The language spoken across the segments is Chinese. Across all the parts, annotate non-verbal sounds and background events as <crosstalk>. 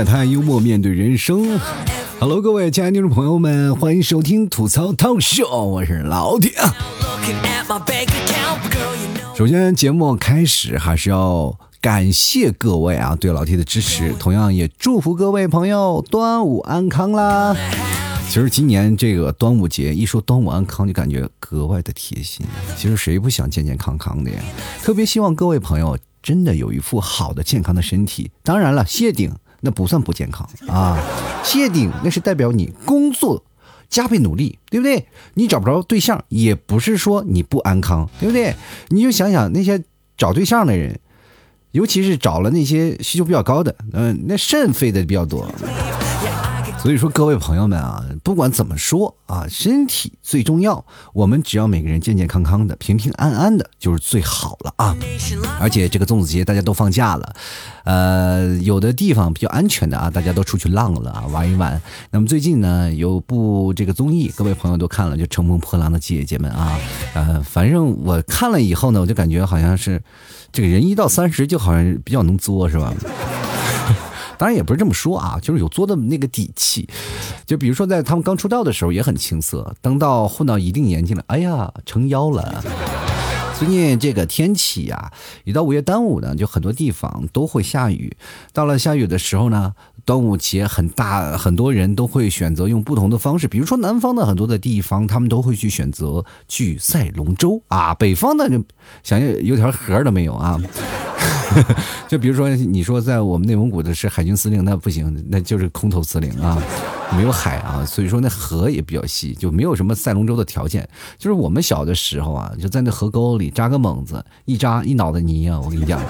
吐槽社会百态，幽默面对人生。Hello，各位亲爱的听众朋友们，欢迎收听吐槽 Talk Show，我是老铁。首先，节目开始还是要感谢各位啊对老 T 的支持，同样也祝福各位朋友端午安康啦。其实今年这个端午节一说端午安康，就感觉格外的贴心。其实谁不想健健康康的呀？特别希望各位朋友真的有一副好的健康的身体。当然了，谢顶那不算不健康啊，谢顶那是代表你工作加倍努力，对不对？你找不着对象，也不是说你不安康，对不对？你就想想那些找对象的人，尤其是找了那些需求比较高的，嗯，那肾费的比较多。所以说，各位朋友们啊，不管怎么说啊，身体最重要。我们只要每个人健健康康的、平平安安的，就是最好了啊。而且这个粽子节大家都放假了，呃，有的地方比较安全的啊，大家都出去浪了啊，玩一玩。那么最近呢，有部这个综艺，各位朋友都看了，就《乘风破浪的姐姐们》啊，呃，反正我看了以后呢，我就感觉好像是这个人一到三十，就好像比较能作，是吧？当然也不是这么说啊，就是有作的那个底气。就比如说在他们刚出道的时候也很青涩，等到混到一定年纪了，哎呀，成妖了。最近这个天气呀，一到五月端午呢，就很多地方都会下雨。到了下雨的时候呢，端午节很大，很多人都会选择用不同的方式。比如说南方的很多的地方，他们都会去选择去赛龙舟啊。北方的就想要有条河都没有啊。<laughs> 就比如说，你说在我们内蒙古的是海军司令，那不行，那就是空头司令啊，没有海啊，所以说那河也比较细，就没有什么赛龙舟的条件。就是我们小的时候啊，就在那河沟里扎个猛子，一扎一脑袋泥啊，我跟你讲。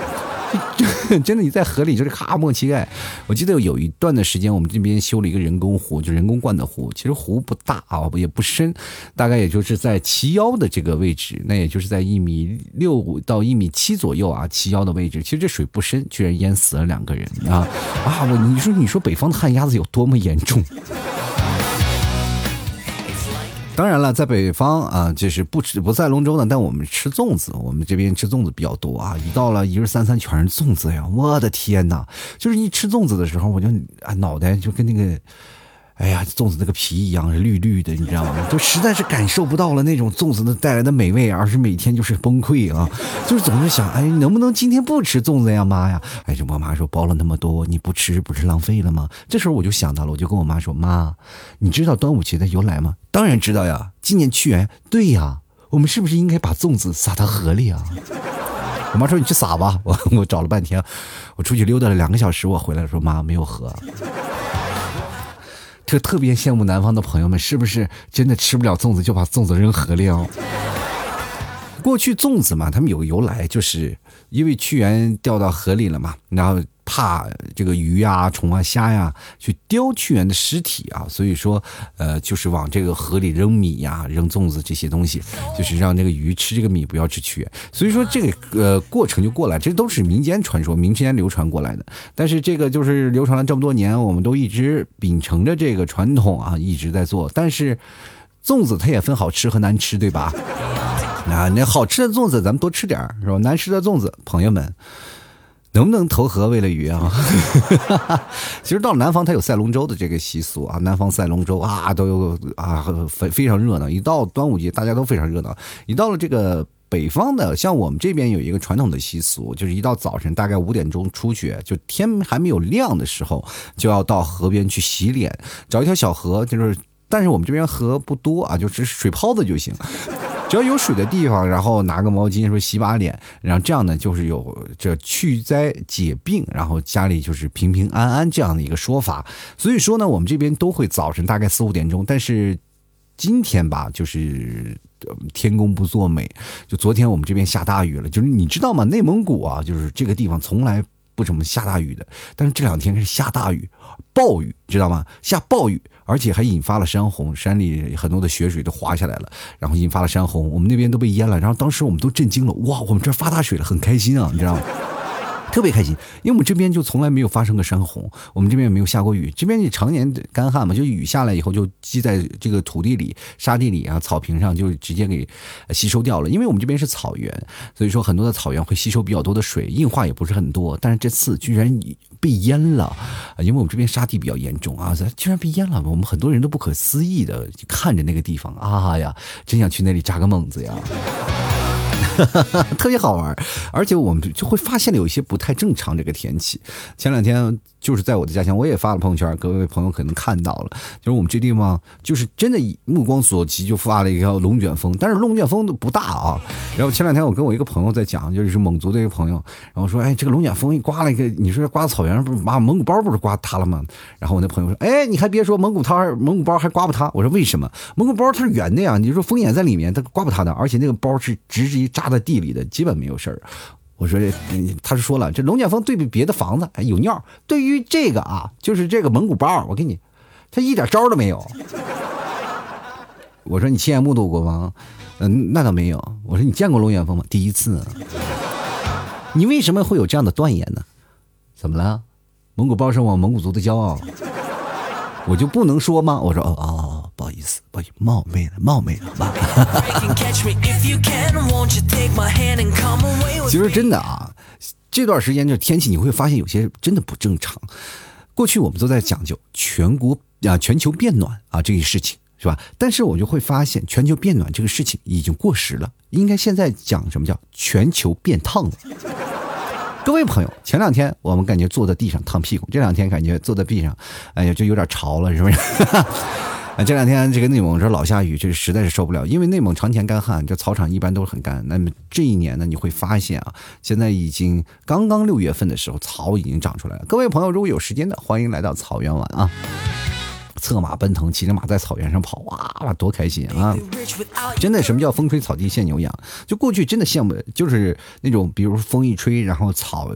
<laughs> 真的，你在河里就是咔没膝盖。我记得有一段的时间，我们这边修了一个人工湖，就人工灌的湖。其实湖不大啊，也不深，大概也就是在齐腰的这个位置，那也就是在一米六到一米七左右啊，齐腰的位置。其实这水不深，居然淹死了两个人啊啊！我你说你说北方的旱鸭子有多么严重？当然了，在北方啊，就是不吃不在龙舟的，但我们吃粽子，我们这边吃粽子比较多啊。一到了一日三餐，全是粽子呀！我的天哪，就是一吃粽子的时候，我就啊脑袋就跟那个。哎呀，粽子那个皮一样绿绿的，你知道吗？就实在是感受不到了那种粽子的带来的美味，而是每天就是崩溃啊！就是总是想，哎，能不能今天不吃粽子呀，妈呀？哎，这我妈说包了那么多，你不吃不是浪费了吗？这时候我就想到了，我就跟我妈说，妈，你知道端午节的由来吗？当然知道呀，今年屈原。对呀，我们是不是应该把粽子撒到河里啊？我妈说你去撒吧。我 <laughs> 我找了半天，我出去溜达了两个小时，我回来说妈没有河。就特别羡慕南方的朋友们，是不是真的吃不了粽子就把粽子扔河里哦？过去粽子嘛，他们有个由来，就是因为屈原掉到河里了嘛，然后。怕这个鱼啊、虫啊、虾呀去叼屈原的尸体啊，所以说，呃，就是往这个河里扔米呀、扔粽子这些东西，就是让这个鱼吃这个米，不要吃屈原。所以说这个呃过程就过来，这都是民间传说、民间流传过来的。但是这个就是流传了这么多年，我们都一直秉承着这个传统啊，一直在做。但是粽子它也分好吃和难吃，对吧？啊，那好吃的粽子咱们多吃点儿是吧？难吃的粽子，朋友们。能不能投河喂了鱼啊？<laughs> 其实到南方，它有赛龙舟的这个习俗啊。南方赛龙舟啊，都有啊，非非常热闹。一到端午节，大家都非常热闹。一到了这个北方的，像我们这边有一个传统的习俗，就是一到早晨大概五点钟出去，就天还没有亮的时候，就要到河边去洗脸，找一条小河，就是，但是我们这边河不多啊，就只是水泡子就行。只要有水的地方，然后拿个毛巾说洗把脸，然后这样呢就是有这去灾解病，然后家里就是平平安安这样的一个说法。所以说呢，我们这边都会早晨大概四五点钟，但是今天吧，就是天公不作美，就昨天我们这边下大雨了。就是你知道吗？内蒙古啊，就是这个地方从来不怎么下大雨的，但是这两天是下大雨，暴雨，知道吗？下暴雨。而且还引发了山洪，山里很多的雪水都滑下来了，然后引发了山洪，我们那边都被淹了。然后当时我们都震惊了，哇，我们这发大水了，很开心啊，你知道吗？特别开心，因为我们这边就从来没有发生过山洪，我们这边也没有下过雨，这边也常年干旱嘛，就雨下来以后就积在这个土地里、沙地里啊、草坪上，就直接给吸收掉了。因为我们这边是草原，所以说很多的草原会吸收比较多的水，硬化也不是很多。但是这次居然被淹了，因为我们这边沙地比较严重啊，居然被淹了，我们很多人都不可思议的看着那个地方啊呀，真想去那里扎个猛子呀。<laughs> 特别好玩，而且我们就会发现了有一些不太正常。这个天气，前两天就是在我的家乡，我也发了朋友圈，各位朋友可能看到了，就是我们这地方就是真的目光所及就发了一个龙卷风，但是龙卷风都不大啊。然后前两天我跟我一个朋友在讲，就是蒙族的一个朋友，然后说，哎，这个龙卷风一刮了一个，你说刮草原不是把蒙古包不是刮塌了吗？然后我那朋友说，哎，你还别说，蒙古它蒙古包还刮不塌。我说为什么？蒙古包它是圆的呀，你说风眼在里面，它刮不塌的，而且那个包是直直扎在地里的，基本没有事儿。我说这，他是说了，这龙卷风对比别的房子哎有尿，对于这个啊，就是这个蒙古包，我给你，他一点招都没有。<laughs> 我说你亲眼目睹过吗？嗯，那倒没有。我说你见过龙卷风吗？第一次。你为什么会有这样的断言呢？怎么了？蒙古包是我蒙古族的骄傲，<laughs> 我就不能说吗？我说哦哦，好意思，不好意思，冒昧了，冒昧了。其实真的啊，这段时间这天气你会发现有些真的不正常。过去我们都在讲究全国啊全球变暖啊这个事情是吧？但是我就会发现全球变暖这个事情已经过时了，应该现在讲什么叫全球变烫了。<laughs> 各位朋友，前两天我们感觉坐在地上烫屁股，这两天感觉坐在地上，哎呀就有点潮了，是不是？啊这两天这个内蒙这老下雨，这实在是受不了。因为内蒙常年干旱，这草场一般都是很干。那么这一年呢，你会发现啊，现在已经刚刚六月份的时候，草已经长出来了。各位朋友，如果有时间的，欢迎来到草原玩啊。策马奔腾，骑着马在草原上跑，哇哇，多开心啊！真的，什么叫风吹草低见牛羊？就过去真的羡慕，就是那种，比如风一吹，然后草，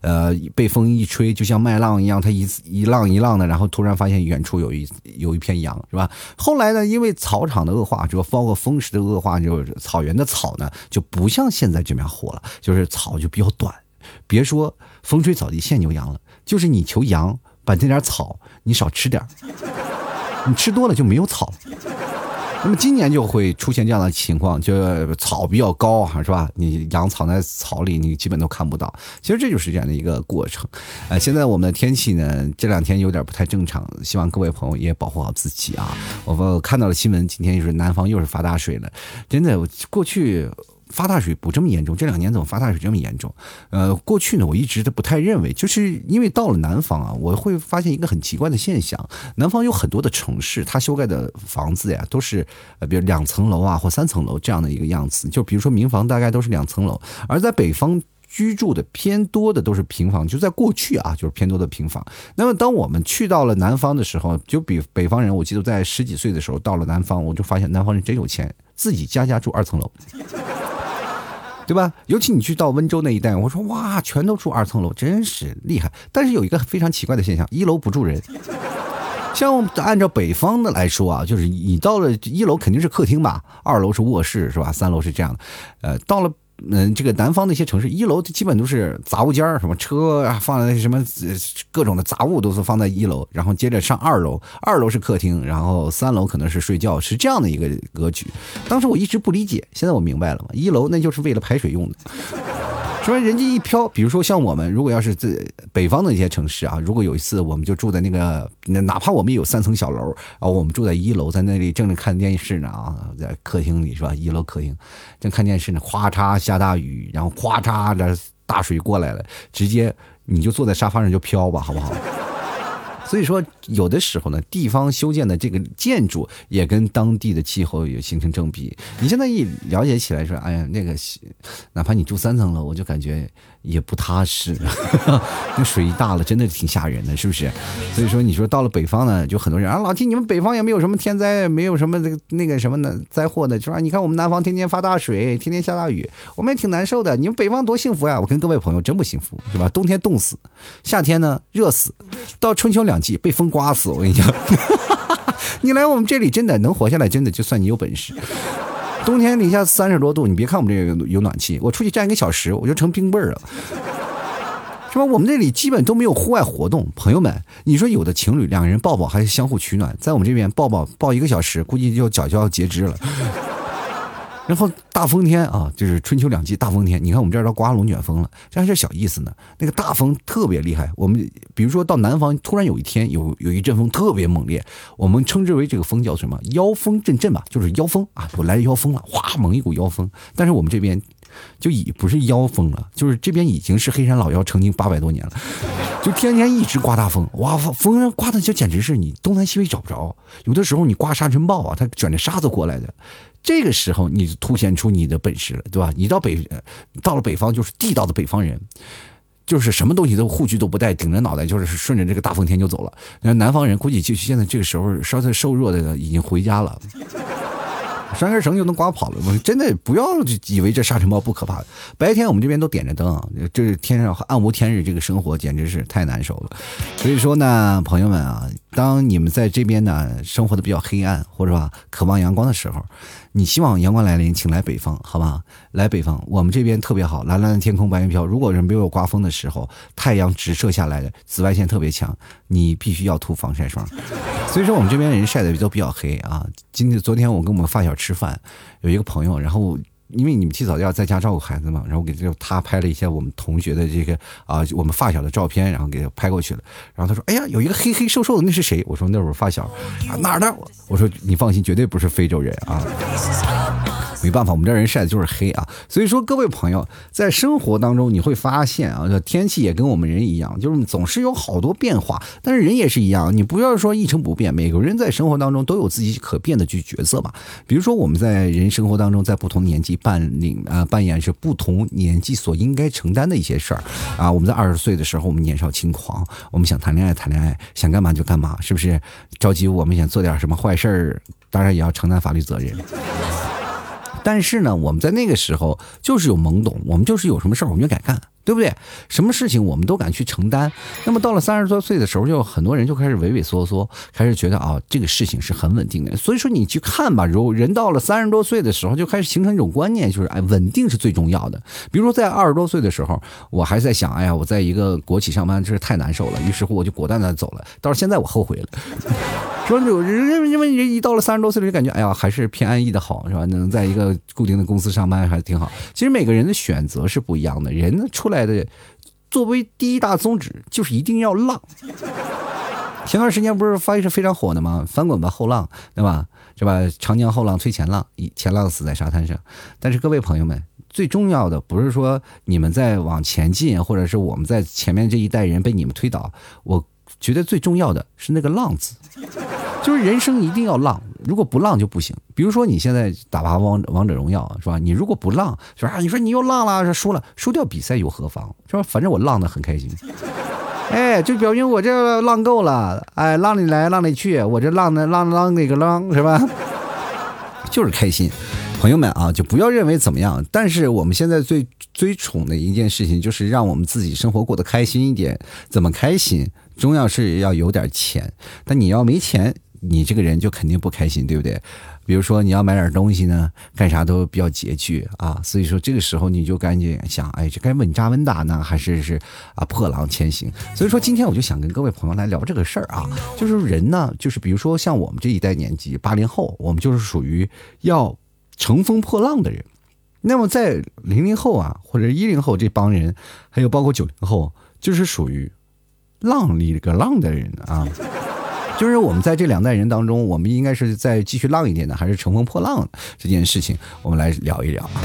呃，被风一吹，就像麦浪一样，它一一浪一浪的，然后突然发现远处有一有一片羊，是吧？后来呢，因为草场的恶化，就包括风势的恶化，就是草原的草呢，就不像现在这样活了，就是草就比较短。别说风吹草低见牛羊了，就是你求羊把这点草你少吃点你吃多了就没有草，那么今年就会出现这样的情况，就草比较高哈，是吧？你羊藏在草里，你基本都看不到。其实这就是这样的一个过程。呃，现在我们的天气呢，这两天有点不太正常，希望各位朋友也保护好自己啊。我看到了新闻，今天又是南方又是发大水了，真的，过去。发大水不这么严重，这两年怎么发大水这么严重？呃，过去呢，我一直都不太认为，就是因为到了南方啊，我会发现一个很奇怪的现象：南方有很多的城市，它修盖的房子呀，都是呃，比如两层楼啊或三层楼这样的一个样子。就比如说民房，大概都是两层楼；而在北方居住的偏多的都是平房。就在过去啊，就是偏多的平房。那么当我们去到了南方的时候，就比北方人，我记得在十几岁的时候到了南方，我就发现南方人真有钱，自己家家住二层楼。对吧？尤其你去到温州那一带，我说哇，全都住二层楼，真是厉害。但是有一个非常奇怪的现象，一楼不住人。<laughs> 像按照北方的来说啊，就是你到了一楼肯定是客厅吧，二楼是卧室是吧？三楼是这样的，呃，到了。嗯，这个南方那些城市，一楼基本都是杂物间，什么车啊，放在什么各种的杂物都是放在一楼，然后接着上二楼，二楼是客厅，然后三楼可能是睡觉，是这样的一个格局。当时我一直不理解，现在我明白了嘛，一楼那就是为了排水用的。说人家一飘，比如说像我们，如果要是在北方的一些城市啊，如果有一次我们就住在那个，哪怕我们有三层小楼啊，我们住在一楼，在那里正在看电视呢啊，在客厅里是吧？一楼客厅正看电视呢，哗嚓下大雨，然后哗嚓的大水过来了，直接你就坐在沙发上就飘吧，好不好？所以说，有的时候呢，地方修建的这个建筑也跟当地的气候也形成正比。你现在一了解起来说，哎呀，那个，哪怕你住三层楼，我就感觉。也不踏实，<laughs> 那水一大了，真的挺吓人的，是不是？所以说，你说到了北方呢，就很多人啊，老提你们北方也没有什么天灾，没有什么那个那个什么的灾祸的，是吧？你看我们南方天天发大水，天天下大雨，我们也挺难受的。你们北方多幸福呀！我跟各位朋友真不幸福，是吧？冬天冻死，夏天呢热死，到春秋两季被风刮死。我跟你讲，你来我们这里真的能活下来，真的就算你有本事。冬天零下三十多度，你别看我们这个有暖气，我出去站一个小时，我就成冰棍儿了。是吧？我们这里基本都没有户外活动。朋友们，你说有的情侣两个人抱抱还是相互取暖，在我们这边抱抱抱一个小时，估计就脚就要截肢了。然后大风天啊，就是春秋两季大风天。你看我们这儿都刮龙卷风了，这还是小意思呢。那个大风特别厉害。我们比如说到南方，突然有一天有有一阵风特别猛烈，我们称之为这个风叫什么？妖风阵阵吧，就是妖风啊，我来妖风了，哗，猛一股妖风。但是我们这边就已不是妖风了，就是这边已经是黑山老妖成精八百多年了，就天天一直刮大风，哇，风刮的就简直是你东南西北找不着。有的时候你刮沙尘暴啊，它卷着沙子过来的。这个时候，你凸显出你的本事了，对吧？你到北，到了北方就是地道的北方人，就是什么东西都护具都不带，顶着脑袋就是顺着这个大风天就走了。那南方人估计就现在这个时候稍微瘦弱的已经回家了。<laughs> 拴根绳就能刮跑了，真的不要以为这沙尘暴不可怕。白天我们这边都点着灯，这天上暗无天日，这个生活简直是太难受了。所以说呢，朋友们啊，当你们在这边呢生活的比较黑暗，或者说渴望阳光的时候，你希望阳光来临，请来北方，好吧？来北方，我们这边特别好，蓝蓝的天空，白云飘。如果是没有刮风的时候，太阳直射下来的紫外线特别强，你必须要涂防晒霜。<laughs> 所以说我们这边人晒的都比较黑啊。今天昨天我跟我们发小吃饭，有一个朋友，然后因为你们起早要在家照顾孩子嘛，然后给这他拍了一些我们同学的这个啊我们发小的照片，然后给他拍过去了。然后他说：“哎呀，有一个黑黑瘦瘦的，那是谁？”我说：“那是我发小啊，哪儿的？”我说：“你放心，绝对不是非洲人啊。”没办法，我们这人晒的就是黑啊。所以说，各位朋友，在生活当中你会发现啊，这天气也跟我们人一样，就是总是有好多变化。但是人也是一样，你不要说一成不变。每个人在生活当中都有自己可变的去角色嘛。比如说，我们在人生活当中，在不同年纪扮领啊扮演是不同年纪所应该承担的一些事儿啊。我们在二十岁的时候，我们年少轻狂，我们想谈恋爱谈恋爱，想干嘛就干嘛，是不是？着急我们想做点什么坏事儿，当然也要承担法律责任。但是呢，我们在那个时候就是有懵懂，我们就是有什么事儿我们就敢干。对不对？什么事情我们都敢去承担。那么到了三十多岁的时候，就很多人就开始畏畏缩缩，开始觉得啊，这个事情是很稳定的。所以说你去看吧，如人到了三十多岁的时候，就开始形成一种观念，就是哎，稳定是最重要的。比如说在二十多岁的时候，我还在想，哎呀，我在一个国企上班真是太难受了。于是乎我就果断的走了。到现在我后悔了，<laughs> 说有人因为人一到了三十多岁了就感觉，哎呀，还是偏安逸的好，是吧？能在一个固定的公司上班还是挺好。其实每个人的选择是不一样的，人出。来的，作为第一大宗旨就是一定要浪。<laughs> 前段时间不是翻译是非常火的吗？翻滚吧后浪，对吧？是吧？长江后浪推前浪，前浪死在沙滩上。但是各位朋友们，最重要的不是说你们在往前进，或者是我们在前面这一代人被你们推倒。我觉得最重要的是那个浪字。<laughs> 就是人生一定要浪，如果不浪就不行。比如说你现在打把王王者荣耀是吧？你如果不浪，是吧？你说你又浪了，输了，输掉比赛又何妨？是吧？反正我浪的很开心。<laughs> 哎，就表明我这浪够了。哎，浪里来浪里去，我这浪的浪浪那个浪是吧？<laughs> 就是开心。朋友们啊，就不要认为怎么样。但是我们现在最最宠的一件事情，就是让我们自己生活过得开心一点。怎么开心？重要是要有点钱。但你要没钱。你这个人就肯定不开心，对不对？比如说你要买点东西呢，干啥都比较拮据啊，所以说这个时候你就赶紧想，哎，这该稳扎稳打呢，还是是啊破浪前行？所以说今天我就想跟各位朋友来聊这个事儿啊，就是人呢，就是比如说像我们这一代年纪，八零后，我们就是属于要乘风破浪的人。那么在零零后啊，或者一零后这帮人，还有包括九零后，就是属于浪里个浪的人啊。就是我们在这两代人当中，我们应该是在继续浪一点呢，还是乘风破浪这件事情，我们来聊一聊啊。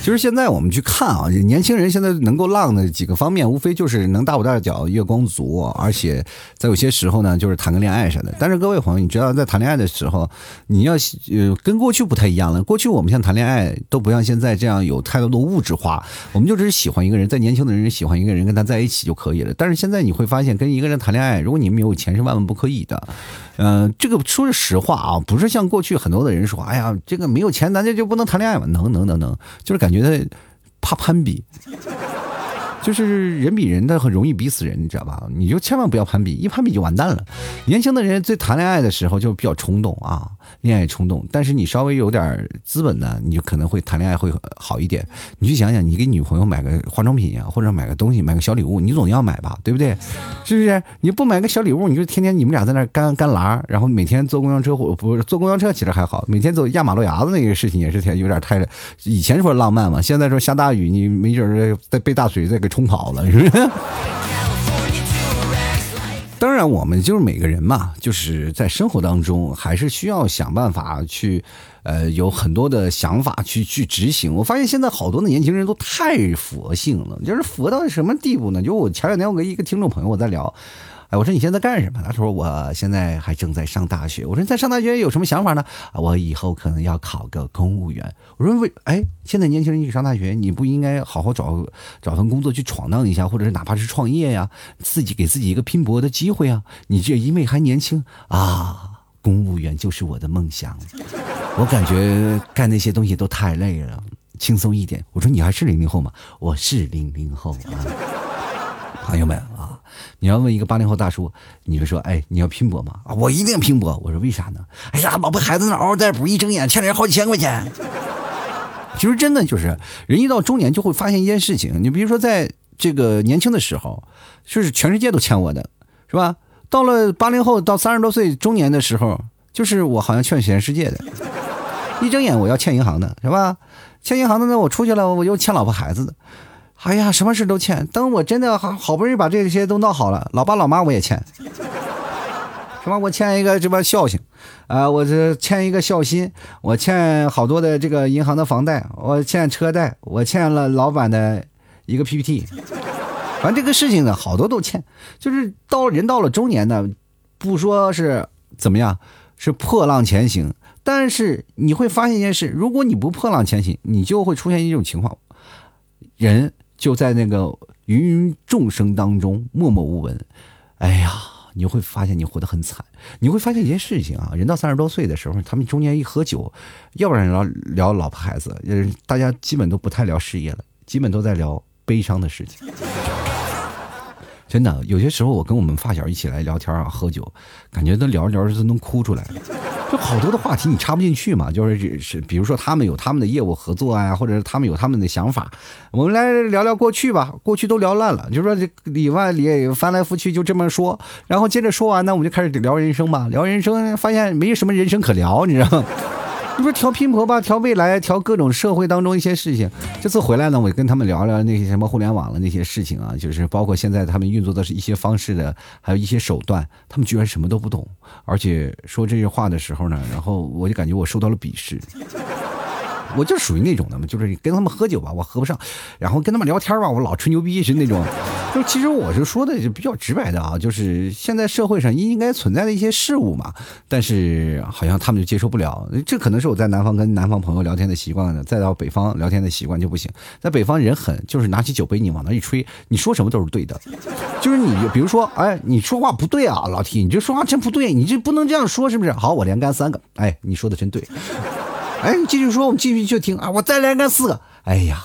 其实现在我们去看啊，年轻人现在能够浪的几个方面，无非就是能大舞大脚、月光族，而且在有些时候呢，就是谈个恋爱啥的。但是各位朋友，你知道在谈恋爱的时候，你要呃跟过去不太一样了。过去我们像谈恋爱都不像现在这样有太多的物质化，我们就只是喜欢一个人，在年轻的人喜欢一个人，跟他在一起就可以了。但是现在你会发现，跟一个人谈恋爱，如果你没有钱，是万万不可以的。嗯，这个说句实话啊，不是像过去很多的人说，哎呀，这个没有钱，咱这就不能谈恋爱吗？能能能能，就是感觉他怕攀比，<laughs> 就是人比人的很容易比死人，你知道吧？你就千万不要攀比，一攀比就完蛋了。年轻的人最谈恋爱的时候就比较冲动啊，恋爱冲动，但是你稍微有点资本呢，你就可能会谈恋爱会好一点。你去想想，你给女朋友买个化妆品呀，或者买个东西，买个小礼物，你总要买吧，对不对？是不是？你不买个小礼物，你就天天你们俩在那干干拉，然后每天坐公交车或不坐公交车其实还好，每天走压马路牙子那个事情也是挺有点太。以前说浪漫嘛，现在说下大雨，你没准儿再被大水再给冲跑了，是不是？当然，我们就是每个人嘛，就是在生活当中还是需要想办法去，呃，有很多的想法去去执行。我发现现在好多的年轻人都太佛性了，就是佛到什么地步呢？就我前两天我跟一个听众朋友我在聊。哎，我说你现在干什么？他说我现在还正在上大学。我说你在上大学有什么想法呢？我以后可能要考个公务员。我说为哎，现在年轻人去上大学，你不应该好好找找份工作去闯荡一下，或者是哪怕是创业呀，自己给自己一个拼搏的机会啊？你这因为还年轻啊，公务员就是我的梦想。我感觉干那些东西都太累了，轻松一点。我说你还是零零后吗？我是零零后啊，朋友们啊。你要问一个八零后大叔，你就说：“哎，你要拼搏吗？”啊，我一定拼搏。我说：“为啥呢？”哎呀，老婆孩子那嗷嗷待哺，一睁眼欠人好几千块钱。其实真的就是，人一到中年就会发现一件事情。你比如说，在这个年轻的时候，就是全世界都欠我的，是吧？到了八零后到三十多岁中年的时候，就是我好像欠全世界的。一睁眼我要欠银行的，是吧？欠银行的呢，我出去了，我又欠老婆孩子的。哎呀，什么事都欠。等我真的好好不容易把这些都闹好了，老爸老妈我也欠，<laughs> 什么我欠一个这么孝心，啊，我这欠一个孝心，我欠好多的这个银行的房贷，我欠车贷，我欠了老板的一个 PPT，反正这个事情呢，好多都欠。就是到人到了中年呢，不说是怎么样，是破浪前行，但是你会发现一件事，如果你不破浪前行，你就会出现一种情况，人。就在那个芸芸众生当中默默无闻，哎呀，你会发现你活得很惨。你会发现一件事情啊，人到三十多岁的时候，他们中间一喝酒，要不然聊聊老婆孩子，大家基本都不太聊事业了，基本都在聊悲伤的事情。真的，有些时候我跟我们发小一起来聊天啊，喝酒，感觉都聊着聊着都能哭出来。就好多的话题你插不进去嘛，就是是，比如说他们有他们的业务合作啊，或者是他们有他们的想法，我们来聊聊过去吧。过去都聊烂了，就说这里外里翻来覆去就这么说，然后接着说完呢，我们就开始聊人生吧。聊人生，发现没什么人生可聊，你知道吗？你说调拼搏吧，调未来，调各种社会当中一些事情。这次回来呢，我跟他们聊聊那些什么互联网的那些事情啊，就是包括现在他们运作的是一些方式的，还有一些手段，他们居然什么都不懂，而且说这些话的时候呢，然后我就感觉我受到了鄙视。我就属于那种的嘛，就是跟他们喝酒吧，我喝不上；然后跟他们聊天吧，我老吹牛逼是那种。就其实我是说的就比较直白的啊，就是现在社会上应该存在的一些事物嘛，但是好像他们就接受不了。这可能是我在南方跟南方朋友聊天的习惯呢，再到北方聊天的习惯就不行。在北方人狠，就是拿起酒杯你往那一吹，你说什么都是对的。就是你比如说，哎，你说话不对啊，老 T，你这说话真不对，你这不能这样说，是不是？好，我连干三个，哎，你说的真对。哎，你继续说，我们继续就听啊！我再来干四个。哎呀，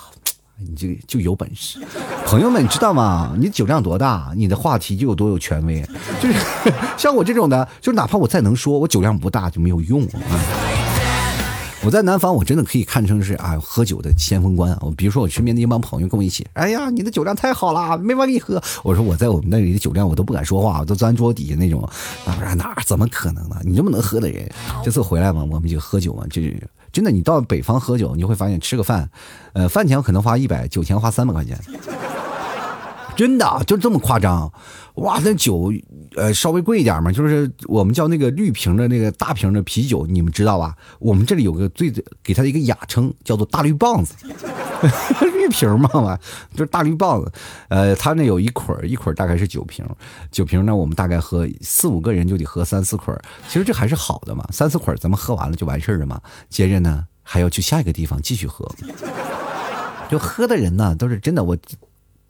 你这个就有本事，朋友们，你知道吗？你酒量多大，你的话题就有多有权威。就是 <laughs> 像我这种的，就哪怕我再能说，我酒量不大就没有用啊。我在南方，我真的可以看成是啊，喝酒的先锋官啊。我比如说，我身边的一帮朋友跟我一起，哎呀，你的酒量太好了，没法给你喝。我说我在我们那里的酒量，我都不敢说话，我都钻桌底下那种。那哪怎么可能呢？你这么能喝的人，这次回来嘛，我们就喝酒嘛，就是真的，你到北方喝酒，你会发现吃个饭，呃，饭钱可能花一百，酒钱花三百块钱。真的就这么夸张？哇，那酒，呃，稍微贵一点嘛，就是我们叫那个绿瓶的那个大瓶的啤酒，你们知道吧？我们这里有个最给它的一个雅称，叫做大绿棒子，<laughs> 绿瓶嘛嘛，就是大绿棒子。呃，它那有一捆一捆大概是九瓶，九瓶呢，我们大概喝四五个人就得喝三四捆其实这还是好的嘛，三四捆咱们喝完了就完事儿了嘛。接着呢，还要去下一个地方继续喝，就喝的人呢，都是真的我。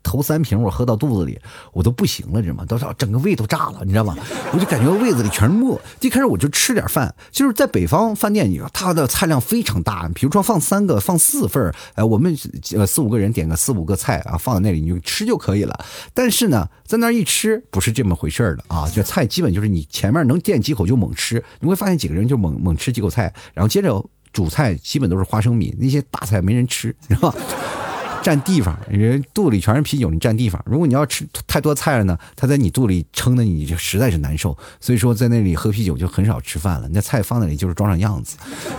头三瓶我喝到肚子里，我都不行了，知道吗？到时候整个胃都炸了，你知道吗？<laughs> 我就感觉胃子里全是沫。一开始我就吃点饭，就是在北方饭店你说，它的菜量非常大，比如说放三个、放四份呃，我们呃四五个人点个四五个菜啊，放在那里你就吃就可以了。但是呢，在那一吃不是这么回事的啊，这菜基本就是你前面能垫几口就猛吃，你会发现几个人就猛猛吃几口菜，然后接着主菜基本都是花生米，那些大菜没人吃，是吧？占地方，人肚里全是啤酒，你占地方。如果你要吃太多菜了呢，他在你肚里撑的你就实在是难受。所以说在那里喝啤酒就很少吃饭了，那菜放那里就是装上样子，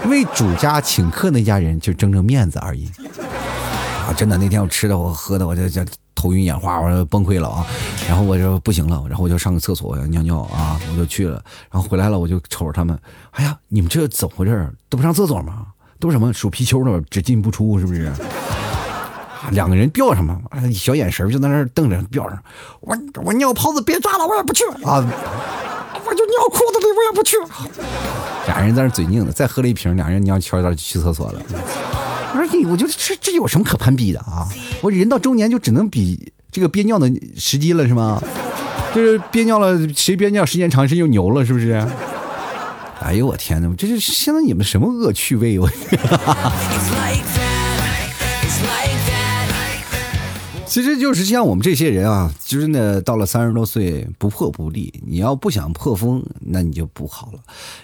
为主家请客那家人就争争面子而已。<laughs> 啊，真的那天我吃的我喝的我就就头晕眼花，我就崩溃了啊！然后我就不行了，然后我就上个厕所，我要尿尿啊，我就去了。然后回来了，我就瞅着他们，哎呀，你们这怎么回事？都不上厕所吗？都什么数皮丘的，只进不出，是不是？两个人吊上嘛，小眼神就在那瞪着吊上。我我尿泡子别抓了，我也不去啊！我就尿裤子里，我也不去。俩人在那嘴硬的，再喝了一瓶，俩人尿悄悄去厕所了。我说你，我觉得这这有什么可攀比的啊？我人到中年就只能比这个憋尿的时机了是吗？就是憋尿了，谁憋尿时间长谁就牛了，是不是？哎呦我天哪！这是现在你们什么恶趣味？我。<laughs> 其实就是像我们这些人啊，就是呢，到了三十多岁不破不立。你要不想破风，那你就不好了。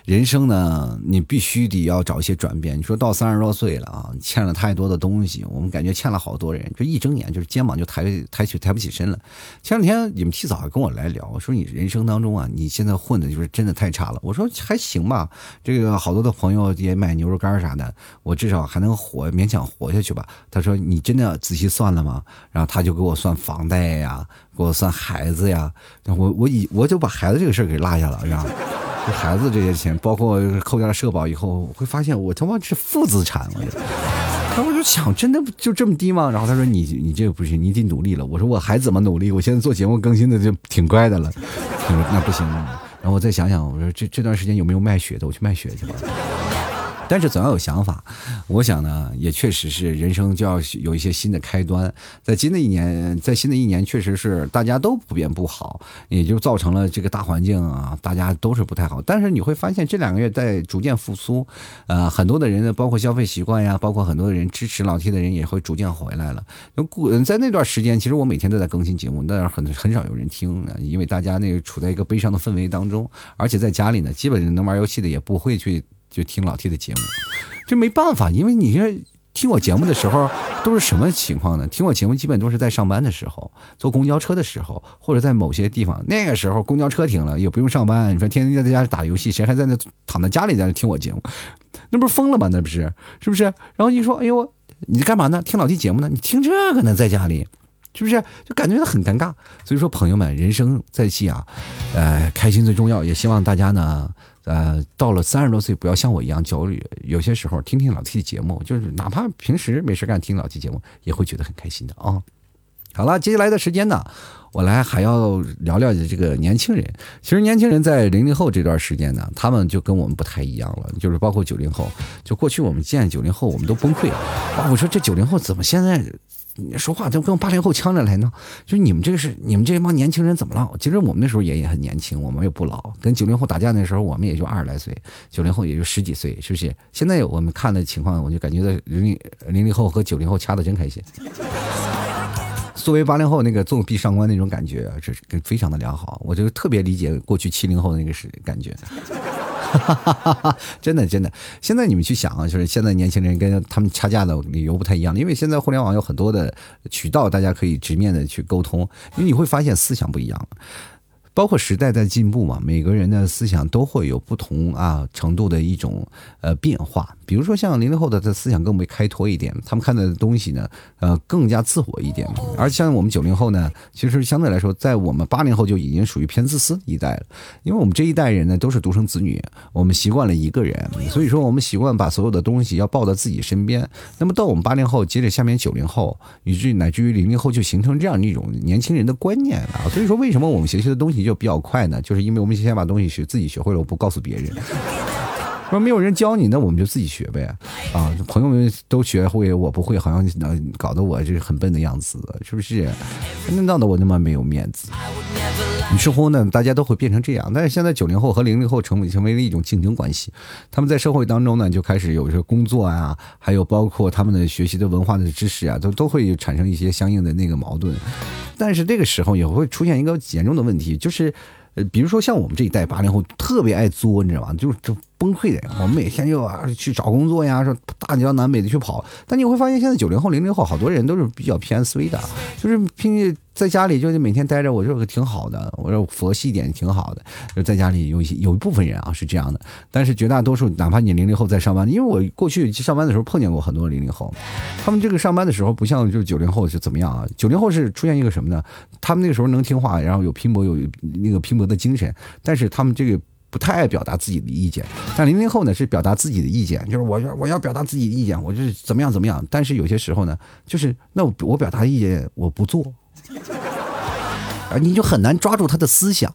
人生呢，你必须得要找一些转变。你说到三十多岁了啊，欠了太多的东西，我们感觉欠了好多人，就一睁眼就是肩膀就抬抬起抬不起身了。前两天你们提早跟我来聊，我说你人生当中啊，你现在混的就是真的太差了。我说还行吧，这个好多的朋友也买牛肉干啥的，我至少还能活，勉强活下去吧。他说你真的仔细算了吗？然后他。他就给我算房贷呀，给我算孩子呀，我我以我就把孩子这个事儿给落下了，是吧？这孩子这些钱，包括扣掉了社保以后，我会发现我他妈是负资产，我就，然后我就想，真的就这么低吗？然后他说你你这个不行，你得努力了。我说我还怎么努力？我现在做节目更新的就挺乖的了。他说那不行。然后我再想想，我说这这段时间有没有卖血的？我去卖血去吧。但是总要有想法，我想呢，也确实是人生就要有一些新的开端。在新的一年，在新的一年，确实是大家都普遍不好，也就造成了这个大环境啊，大家都是不太好。但是你会发现，这两个月在逐渐复苏，呃，很多的人呢，包括消费习惯呀，包括很多的人支持老 T 的人也会逐渐回来了。那在那段时间，其实我每天都在更新节目，但是很很少有人听，因为大家那个处在一个悲伤的氛围当中，而且在家里呢，基本上能玩游戏的也不会去。就听老 T 的节目，这没办法，因为你这听我节目的时候都是什么情况呢？听我节目基本都是在上班的时候，坐公交车的时候，或者在某些地方。那个时候公交车停了，也不用上班，你说天天在家打游戏，谁还在那躺在家里在那听我节目？那不是疯了吗？那不是，是不是？然后你说，哎呦，你在干嘛呢？听老 T 节目呢？你听这个呢，在家里，是不是？就感觉很尴尬。所以说，朋友们，人生在即啊，呃，开心最重要。也希望大家呢。呃，到了三十多岁，不要像我一样焦虑。有些时候听听老 T 的节目，就是哪怕平时没事干听老 T 节目，也会觉得很开心的啊。好了，接下来的时间呢，我来还要聊聊这个年轻人。其实年轻人在零零后这段时间呢，他们就跟我们不太一样了，就是包括九零后。就过去我们见九零后，我们都崩溃。啊，我说这九零后怎么现在？你说话就跟八零后呛着来呢，就你们这个是你们这帮年轻人怎么了？其实我们那时候也也很年轻，我们也不老。跟九零后打架那时候，我们也就二十来岁，九零后也就十几岁，是不是？现在我们看的情况，我就感觉到零零零零后和九零后掐的真开心。作为八零后，那个作壁上观那种感觉，这是非常的良好。我就特别理解过去七零后的那个是感觉。哈哈哈哈真的真的，现在你们去想啊，就是现在年轻人跟他们掐架的理由不太一样，因为现在互联网有很多的渠道，大家可以直面的去沟通，因为你会发现思想不一样。包括时代在进步嘛，每个人的思想都会有不同啊程度的一种呃变化。比如说像零零后的，他思想更为开拓一点，他们看的东西呢，呃更加自我一点。而像我们九零后呢，其实相对来说，在我们八零后就已经属于偏自私一代了。因为我们这一代人呢都是独生子女，我们习惯了一个人，所以说我们习惯把所有的东西要抱到自己身边。那么到我们八零后，接着下面九零后，以至于乃至于零零后，就形成这样一种年轻人的观念啊。所以说，为什么我们学习的东西就比较快呢？就是因为我们先把东西学自己学会了，我不告诉别人。说没有人教你，那我们就自己学呗。啊，朋友们都学会，我不会，好像能搞得我就是很笨的样子，是不是？那闹得我那么没有面子。于是乎呢，大家都会变成这样。但是现在九零后和零零后成为成为了一种竞争关系，他们在社会当中呢，就开始有一些工作啊，还有包括他们的学习的文化的知识啊，都都会产生一些相应的那个矛盾。但是这个时候也会出现一个严重的问题，就是，呃，比如说像我们这一代八零后特别爱作，你知道吗？就就。崩溃的，我们每天就啊去找工作呀，说大江南北的去跑。但你会发现，现在九零后、零零后好多人都是比较偏衰的，就是拼在家里就是每天待着，我就挺好的，我说佛系一点挺好的。就在家里有一些有一部分人啊是这样的，但是绝大多数，哪怕你零零后在上班，因为我过去上班的时候碰见过很多零零后，他们这个上班的时候不像就是九零后是怎么样啊？九零后是出现一个什么呢？他们那个时候能听话，然后有拼搏，有那个拼搏的精神，但是他们这个。不太爱表达自己的意见，但零零后呢是表达自己的意见，就是我要我要表达自己的意见，我就是怎么样怎么样。但是有些时候呢，就是那我表达意见我不做，啊，你就很难抓住他的思想。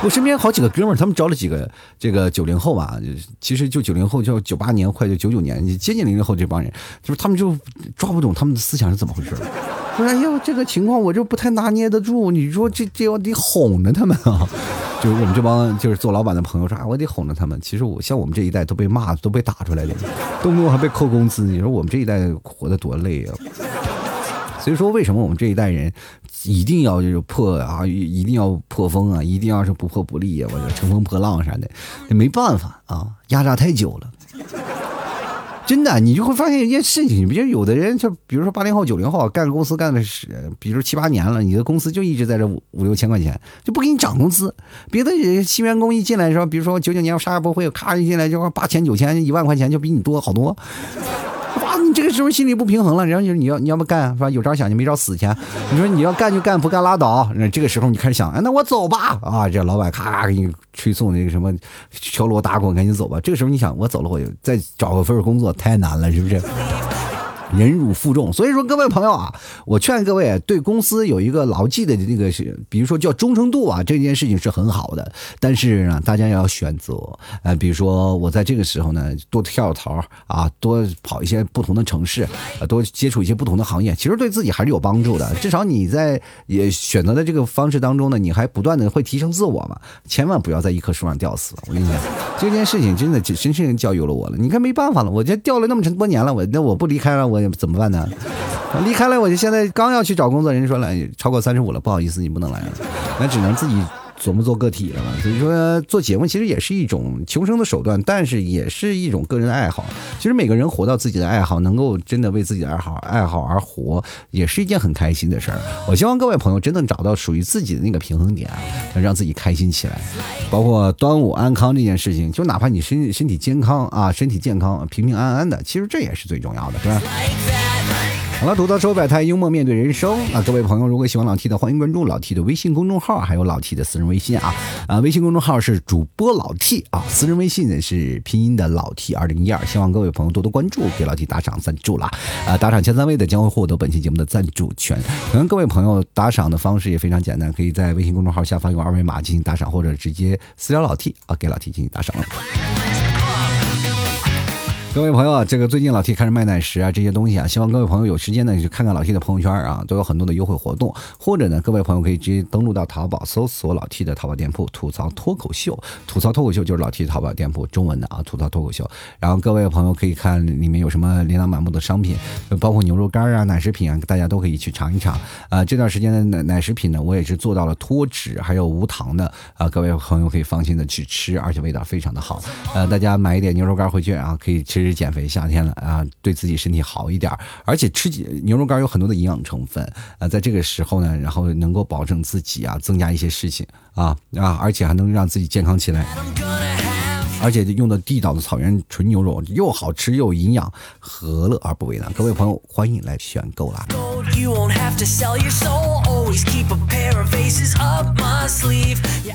我身边好几个哥们儿，他们招了几个这个九零后吧，其实就九零后，就九八年快就九九年，接近零零后这帮人，就是他们就抓不懂他们的思想是怎么回事。我说哎呦，这个情况我就不太拿捏得住。你说这这要得哄着他们啊，就是我们这帮就是做老板的朋友说啊，我得哄着他们。其实我像我们这一代都被骂，都被打出来的，动不动还被扣工资。你说我们这一代活得多累啊！所以说，为什么我们这一代人一定要就是破啊，一定要破风啊，一定要是不破不立啊，我乘风破浪啥的，没办法啊，压榨太久了。真的，你就会发现一件事情，比如有的人就，比如说八零后、九零后，干个公司干了是，比如七八年了，你的公司就一直在这五五六千块钱，就不给你涨工资。别的新员工一进来的时候，比如说九九年我啥也不会，咔一进来就八千、九千、一万块钱，就比你多好多。<laughs> 哇，你这个时候心里不平衡了，然后你说你要你要不干是吧？有招想，就没招死去。你说你要干就干，不干拉倒。那这个时候你开始想，哎，那我走吧。啊，这老板咔咔给你吹送那个什么敲锣打鼓，赶紧走吧。这个时候你想，我走了，我再找个份工作太难了，是不是？忍辱负重，所以说各位朋友啊，我劝各位对公司有一个牢记的那个是，比如说叫忠诚度啊，这件事情是很好的。但是呢，大家也要选择，呃，比如说我在这个时候呢，多跳槽啊，多跑一些不同的城市，多接触一些不同的行业，其实对自己还是有帮助的。至少你在也选择的这个方式当中呢，你还不断的会提升自我嘛。千万不要在一棵树上吊死。我跟你讲，这件事情真的深深教育了我了。你看没办法了，我这吊了那么多年了，我那我不离开了我。怎么办呢？离开了我就现在刚要去找工作，人家说了超过三十五了，不好意思，你不能来了，那只能自己。琢磨做个体了嘛？所以说做节目其实也是一种求生的手段，但是也是一种个人的爱好。其实每个人活到自己的爱好，能够真的为自己的爱好爱好而活，也是一件很开心的事儿。我希望各位朋友真的找到属于自己的那个平衡点，能让自己开心起来。包括端午安康这件事情，就哪怕你身身体健康啊，身体健康平平安安的，其实这也是最重要的，是吧？好了，吐槽说百态，幽默面对人生啊！各位朋友，如果喜欢老 T 的，欢迎关注老 T 的微信公众号，还有老 T 的私人微信啊啊！微信公众号是主播老 T 啊，私人微信呢是拼音的老 T 二零一二，希望各位朋友多多关注，给老 T 打赏赞助啦！啊！打赏前三位的将会获得本期节目的赞助权。可能各位朋友打赏的方式也非常简单，可以在微信公众号下方用二维码进行打赏，或者直接私聊老 T 啊，给老 T 进行打赏。各位朋友啊，这个最近老 T 开始卖奶食啊，这些东西啊，希望各位朋友有时间呢，去看看老 T 的朋友圈啊，都有很多的优惠活动。或者呢，各位朋友可以直接登录到淘宝，搜索老 T 的淘宝店铺“吐槽脱口秀”，吐槽脱口秀就是老 T 淘宝店铺中文的啊，吐槽脱口秀。然后各位朋友可以看里面有什么琳琅满目的商品，包括牛肉干啊、奶食品啊，大家都可以去尝一尝。啊，这段时间的奶奶食品呢，我也是做到了脱脂还有无糖的啊，各位朋友可以放心的去吃，而且味道非常的好。呃，大家买一点牛肉干回去啊，可以吃。减肥夏天了啊，对自己身体好一点，而且吃牛肉干有很多的营养成分啊，在这个时候呢，然后能够保证自己啊，增加一些事情啊啊，而且还能让自己健康起来，而且用的地道的草原纯牛肉又好吃又营养，何乐而不为呢？各位朋友，欢迎来选购啦！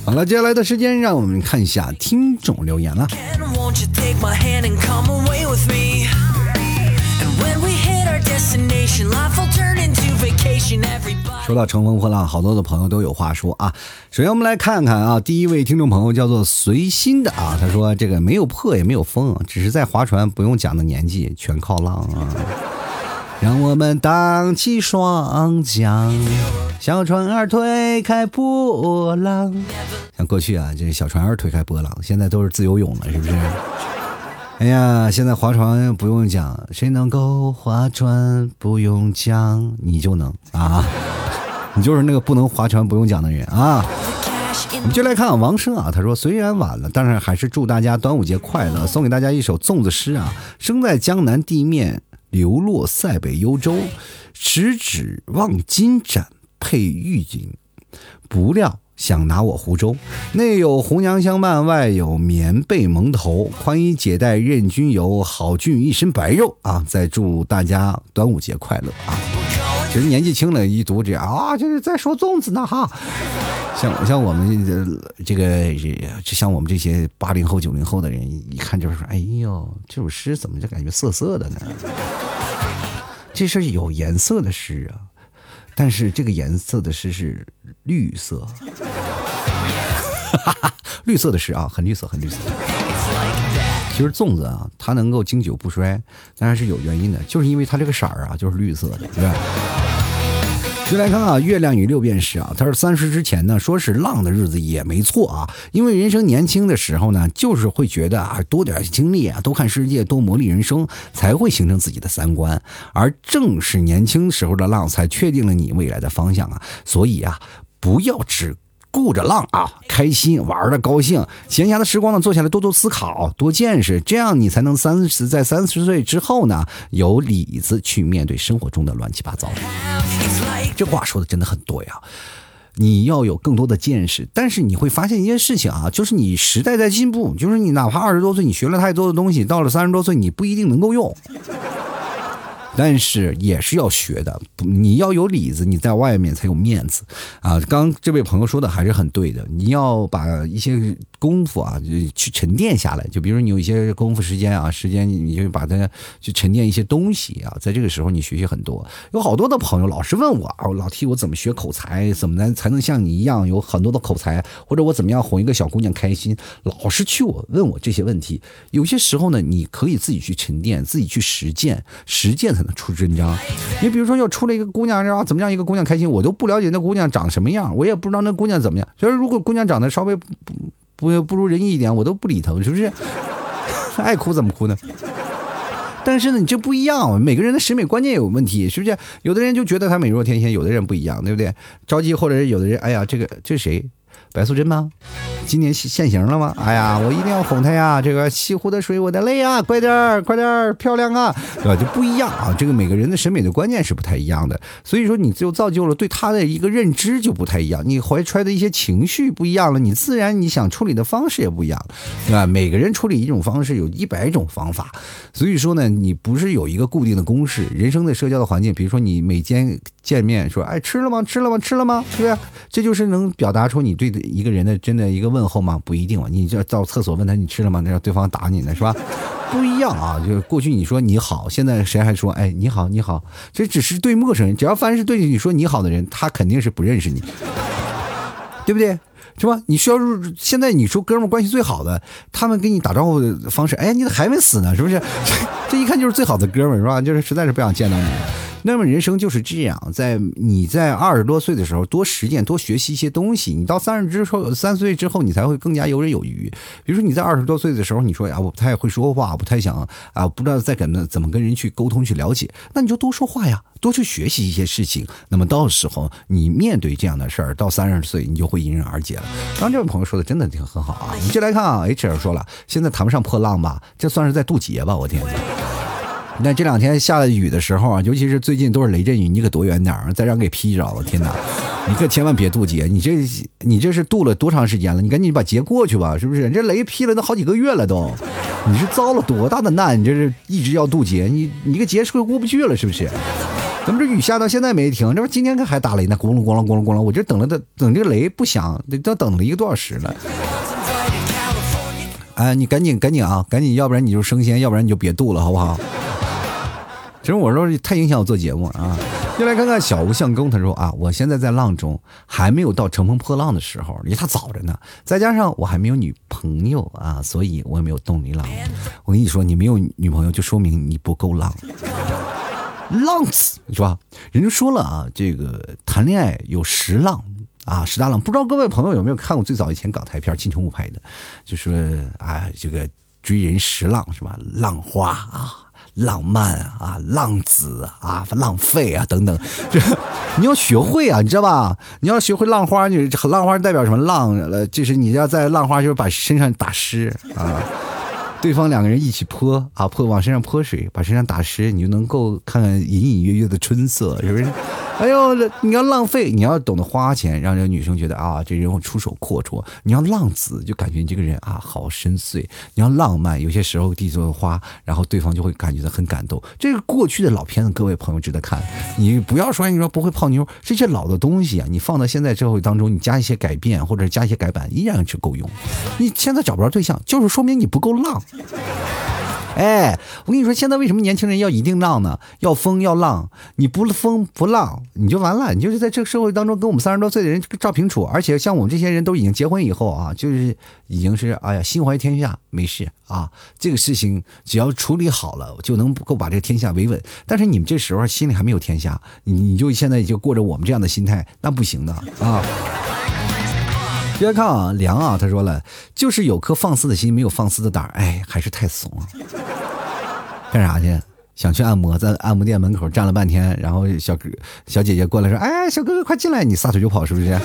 好了，接下来的时间，让我们看一下听众留言了。说到乘风破浪，好多的朋友都有话说啊。首先我们来看看啊，第一位听众朋友叫做随心的啊，他说这个没有破也没有风，只是在划船不用讲的年纪，全靠浪啊。让我们荡起双桨，小船儿推开波浪。像过去啊，这小船儿推开波浪，现在都是自由泳了，是不是？哎呀，现在划船不用讲，谁能够划船不用讲，你就能啊！<laughs> 你就是那个不能划船不用讲的人啊！我们就来看王生啊，他说虽然晚了，但是还是祝大家端午节快乐，送给大家一首粽子诗啊：生在江南地面，流落塞北幽州，十指望金盏配玉锦，不料。想拿我湖州，内有红娘相伴，外有棉被蒙头。宽衣解带任君游，好俊一身白肉啊！再祝大家端午节快乐啊！其实年纪轻了，一读这样啊，就是在说粽子呢哈。像像我们这个，就像我们这些八零后、九零后的人，一看就是说，哎呦，这首诗怎么就感觉涩涩的呢？这是有颜色的诗啊。但是这个颜色的诗是绿色，<laughs> 绿色的诗啊，很绿色，很绿色。其实粽子啊，它能够经久不衰，当然是有原因的，就是因为它这个色儿啊，就是绿色的，对吧？就来看啊，月亮与六便士啊，他说三十之前呢，说是浪的日子也没错啊，因为人生年轻的时候呢，就是会觉得啊，多点经历啊，多看世界，多磨砺人生，才会形成自己的三观，而正是年轻时候的浪，才确定了你未来的方向啊，所以啊，不要只。顾着浪啊，开心玩的高兴，闲暇的时光呢，坐下来多多思考，多见识，这样你才能三十在三十岁之后呢，有理子去面对生活中的乱七八糟。这话说的真的很多呀，你要有更多的见识，但是你会发现一件事情啊，就是你时代在进步，就是你哪怕二十多岁你学了太多的东西，到了三十多岁你不一定能够用。但是也是要学的，你要有里子，你在外面才有面子啊！刚这位朋友说的还是很对的，你要把一些功夫啊，就去沉淀下来。就比如你有一些功夫时间啊，时间你就把它去沉淀一些东西啊，在这个时候你学习很多。有好多的朋友老是问我啊，老替我怎么学口才，怎么能才能像你一样有很多的口才，或者我怎么样哄一个小姑娘开心，老是去我问我这些问题。有些时候呢，你可以自己去沉淀，自己去实践，实践才能。出真章，你比如说要出来一个姑娘，然后怎么让一个姑娘开心？我都不了解那姑娘长什么样，我也不知道那姑娘怎么样。就是如果姑娘长得稍微不不不如人意一点，我都不理他，是不是？<laughs> 爱哭怎么哭呢？但是呢，你这不一样，每个人的审美观念有问题，是不是？有的人就觉得他美若天仙，有的人不一样，对不对？着急，或者是有的人，哎呀，这个这谁？白素贞吗？今年现现形了吗？哎呀，我一定要哄她呀！这个西湖的水，我的泪啊！快点儿，快点儿，漂亮啊！对吧？就不一样啊！这个每个人的审美的观念是不太一样的，所以说你就造就了对他的一个认知就不太一样。你怀揣的一些情绪不一样了，你自然你想处理的方式也不一样，对吧？每个人处理一种方式有一百种方法，所以说呢，你不是有一个固定的公式。人生的社交的环境，比如说你每天见面说，哎，吃了吗？吃了吗？吃了吗？是不是？这就是能表达出你对。一个人的真的一个问候吗？不一定啊。你就到厕所问他你吃了吗？那让对方打你呢，是吧？不一样啊。就是过去你说你好，现在谁还说哎你好你好？这只是对陌生人，只要凡是对你说你好的人，他肯定是不认识你，对不对？是吧？你需要入现在你说哥们关系最好的，他们给你打招呼的方式，哎，你还没死呢，是不是这？<laughs> 这一看就是最好的哥们，是吧？就是实在是不想见到你。那么人生就是这样，在你在二十多岁的时候多实践、多学习一些东西，你到三十之后、三十岁之后，你才会更加游刃有余。比如说你在二十多岁的时候，你说呀，我不太会说话，不太想啊，不知道在跟怎么跟人去沟通、去了解，那你就多说话呀，多去学习一些事情。那么到时候你面对这样的事儿，到三十岁你就会迎刃而解了。刚这位朋友说的真的挺很好啊，你就来看啊，H R 说了，现在谈不上破浪吧，这算是在渡劫吧，我天。那这两天下了雨的时候啊，尤其是最近都是雷阵雨，你可躲远点儿，再让给劈着了！天哪，你可千万别渡劫，你这你这是渡了多长时间了？你赶紧把劫过去吧，是不是？这雷劈了都好几个月了都，你是遭了多大的难？你这是一直要渡劫，你你个劫是过不去了，是不是？怎么这雨下到现在没停，这不今天还打雷呢，咣隆咣隆咣隆咣隆，我这等了等等这个雷不响，得都等了一个多小时了。哎，你赶紧赶紧啊，赶紧，要不然你就升仙，要不然你就别渡了，好不好？其实我说太影响我做节目啊。就来看看小吴相公，他说啊，我现在在浪中，还没有到乘风破浪的时候，离他早着呢。再加上我还没有女朋友啊，所以我也没有动力浪。我跟你说，你没有女朋友，就说明你不够浪。浪子是吧？人家说了啊，这个谈恋爱有十浪啊，十大浪。不知道各位朋友有没有看过最早以前港台片金城武拍的，就说啊，这个追人十浪是吧？浪花啊。浪漫啊，浪子啊，浪费啊，等等，这 <laughs> 你要学会啊，你知道吧？你要学会浪花，你浪花代表什么？浪，呃，就是你要在浪花，就是把身上打湿啊。对方两个人一起泼啊，泼往身上泼水，把身上打湿，你就能够看看隐隐约约的春色，是不是？哎呦，这你要浪费，你要懂得花钱，让这个女生觉得啊，这人会出手阔绰。你要浪子，就感觉你这个人啊，好深邃。你要浪漫，有些时候递束花，然后对方就会感觉到很感动。这个过去的老片子，各位朋友值得看。你不要说你说不会泡妞，这些老的东西啊，你放到现在社会当中，你加一些改变或者加一些改版，依然是够用。你现在找不着对象，就是说明你不够浪。哎，我跟你说，现在为什么年轻人要一定浪呢？要疯要浪，你不疯不浪，你就完了。你就是在这个社会当中跟我们三十多岁的人照平处。而且像我们这些人都已经结婚以后啊，就是已经是哎呀心怀天下，没事啊。<laughs> 这个事情只要处理好了，就能够把这个天下维稳。但是你们这时候心里还没有天下，你你就现在就过着我们这样的心态，那不行的啊。别看啊，凉啊！他说了，就是有颗放肆的心，没有放肆的胆儿，哎，还是太怂了。干啥去？想去按摩，在按摩店门口站了半天，然后小哥、小姐姐过来说：“哎，小哥哥快进来！”你撒腿就跑，是不是？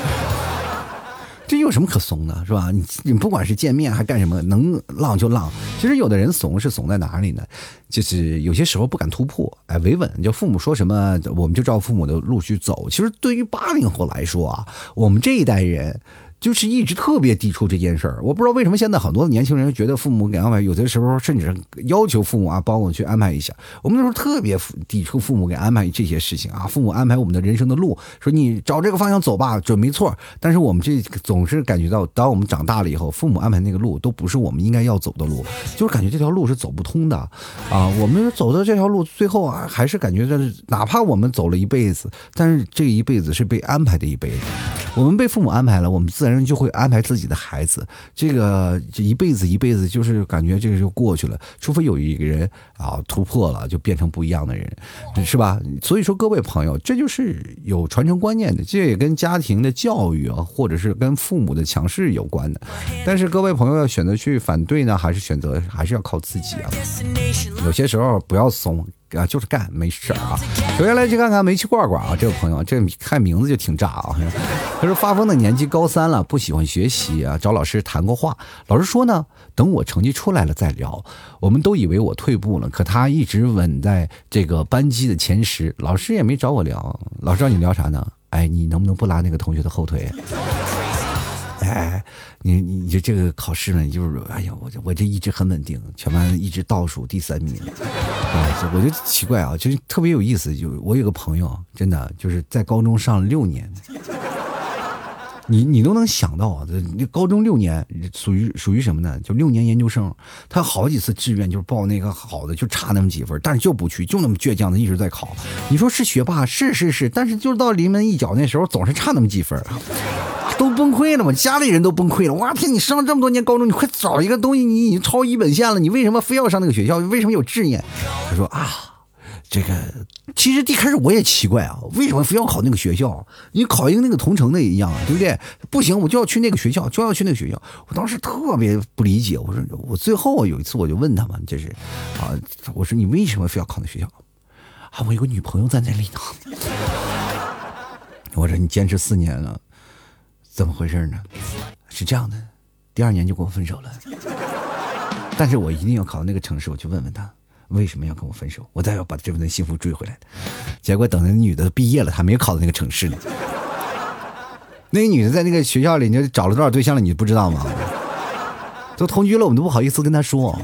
这有什么可怂的，是吧？你你不管是见面还干什么，能浪就浪。其实有的人怂是怂在哪里呢？就是有些时候不敢突破，哎，维稳。就父母说什么，我们就照父母的路去走。其实对于八零后来说啊，我们这一代人。就是一直特别抵触这件事儿，我不知道为什么现在很多的年轻人觉得父母给安排，有的时候甚至要求父母啊帮我去安排一下。我们那时候特别抵触父母给安排这些事情啊，父母安排我们的人生的路，说你找这个方向走吧，准没错。但是我们这总是感觉到，当我们长大了以后，父母安排那个路都不是我们应该要走的路，就是感觉这条路是走不通的啊。我们走的这条路，最后啊还是感觉这哪怕我们走了一辈子，但是这一辈子是被安排的一辈子。我们被父母安排了，我们自然。男人就会安排自己的孩子，这个这一辈子一辈子就是感觉这个就过去了，除非有一个人啊突破了，就变成不一样的人，是吧？所以说各位朋友，这就是有传承观念的，这也跟家庭的教育啊，或者是跟父母的强势有关的。但是各位朋友要选择去反对呢，还是选择还是要靠自己啊？有些时候不要怂。啊，就是干没事儿啊。首先来去看看煤气罐罐啊，这个朋友，这看名字就挺炸啊。<laughs> 他说发疯的年纪高三了，不喜欢学习啊，找老师谈过话，老师说呢，等我成绩出来了再聊。我们都以为我退步了，可他一直稳在这个班级的前十，老师也没找我聊。老师让你聊啥呢？哎，你能不能不拉那个同学的后腿？哎，你你你这个考试呢，就是哎呀，我我这一直很稳定，全班一直倒数第三名。<laughs> 哎，我就奇怪啊，就是特别有意思。就我有个朋友，真的就是在高中上了六年，你你都能想到啊，这高中六年属于属于什么呢？就六年研究生，他好几次志愿就是报那个好的，就差那么几分，但是就不去，就那么倔强的一直在考。你说是学霸，是是是，但是就是到临门一脚那时候，总是差那么几分。都崩溃了嘛，家里人都崩溃了。我天，你上这么多年高中，你快找一个东西，你已经超一本线了，你为什么非要上那个学校？为什么有志念？他说啊，这个其实一开始我也奇怪啊，为什么非要考那个学校？你考一个那个同城的一样，对不对？不行，我就要去那个学校，就要去那个学校。我当时特别不理解，我说我最后有一次我就问他嘛，就是啊，我说你为什么非要考那学校？啊，我有个女朋友在那里呢。我说你坚持四年了。怎么回事呢？是这样的，第二年就跟我分手了。但是我一定要考到那个城市，我去问问他为什么要跟我分手，我再要把这份幸福追回来。结果等那女的毕业了，还没考到那个城市呢。<laughs> 那女的在那个学校里，你找了多少对象了？你不知道吗？都同居了，我们都不好意思跟她说。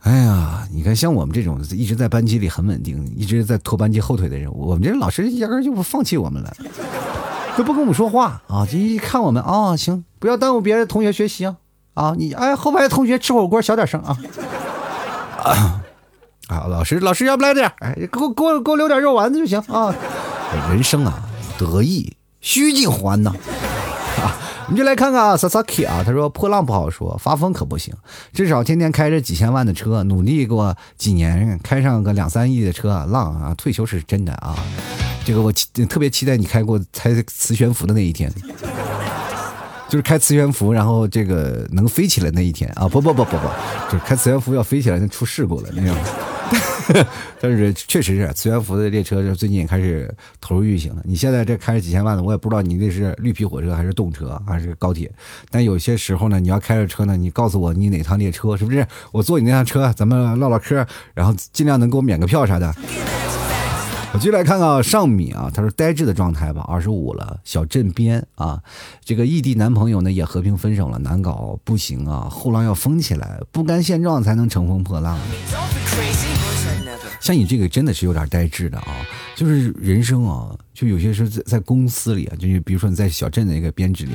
哎呀，你看，像我们这种一直在班级里很稳定，一直在拖班级后腿的人，我们这老师压根就不放弃我们了，都不跟我们说话啊！就一看我们啊，行，不要耽误别的同学学习啊！啊，你哎，后排同学吃火锅小点声啊！啊，老师老师要不来点，哎，给我给我给我留点肉丸子就行啊。人生啊，得意须尽欢呐。啊，你就来看看啊，Sasaki 啊，他说破浪不好说，发疯可不行，至少天天开着几千万的车，努力过几年，开上个两三亿的车，浪啊，退休是真的啊。这个我特别期待你开过开磁悬浮的那一天。就是开磁悬浮，然后这个能飞起来那一天啊！不不不不不，就是开磁悬浮要飞起来，那出事故了那样。<laughs> 但是确实是磁悬浮的列车，就最近也开始投入运行了。你现在这开着几千万的，我也不知道你那是绿皮火车还是动车还是高铁。但有些时候呢，你要开着车呢，你告诉我你哪趟列车是不是？我坐你那趟车，咱们唠唠嗑，然后尽量能给我免个票啥的。我继续来看看尚米啊，他说呆滞的状态吧，二十五了，小镇边啊，这个异地男朋友呢也和平分手了，难搞，不行啊，后浪要疯起来，不甘现状才能乘风破浪。像你这个真的是有点呆滞的啊，就是人生啊。就有些时候在在公司里啊，就是比如说你在小镇的一个编制里，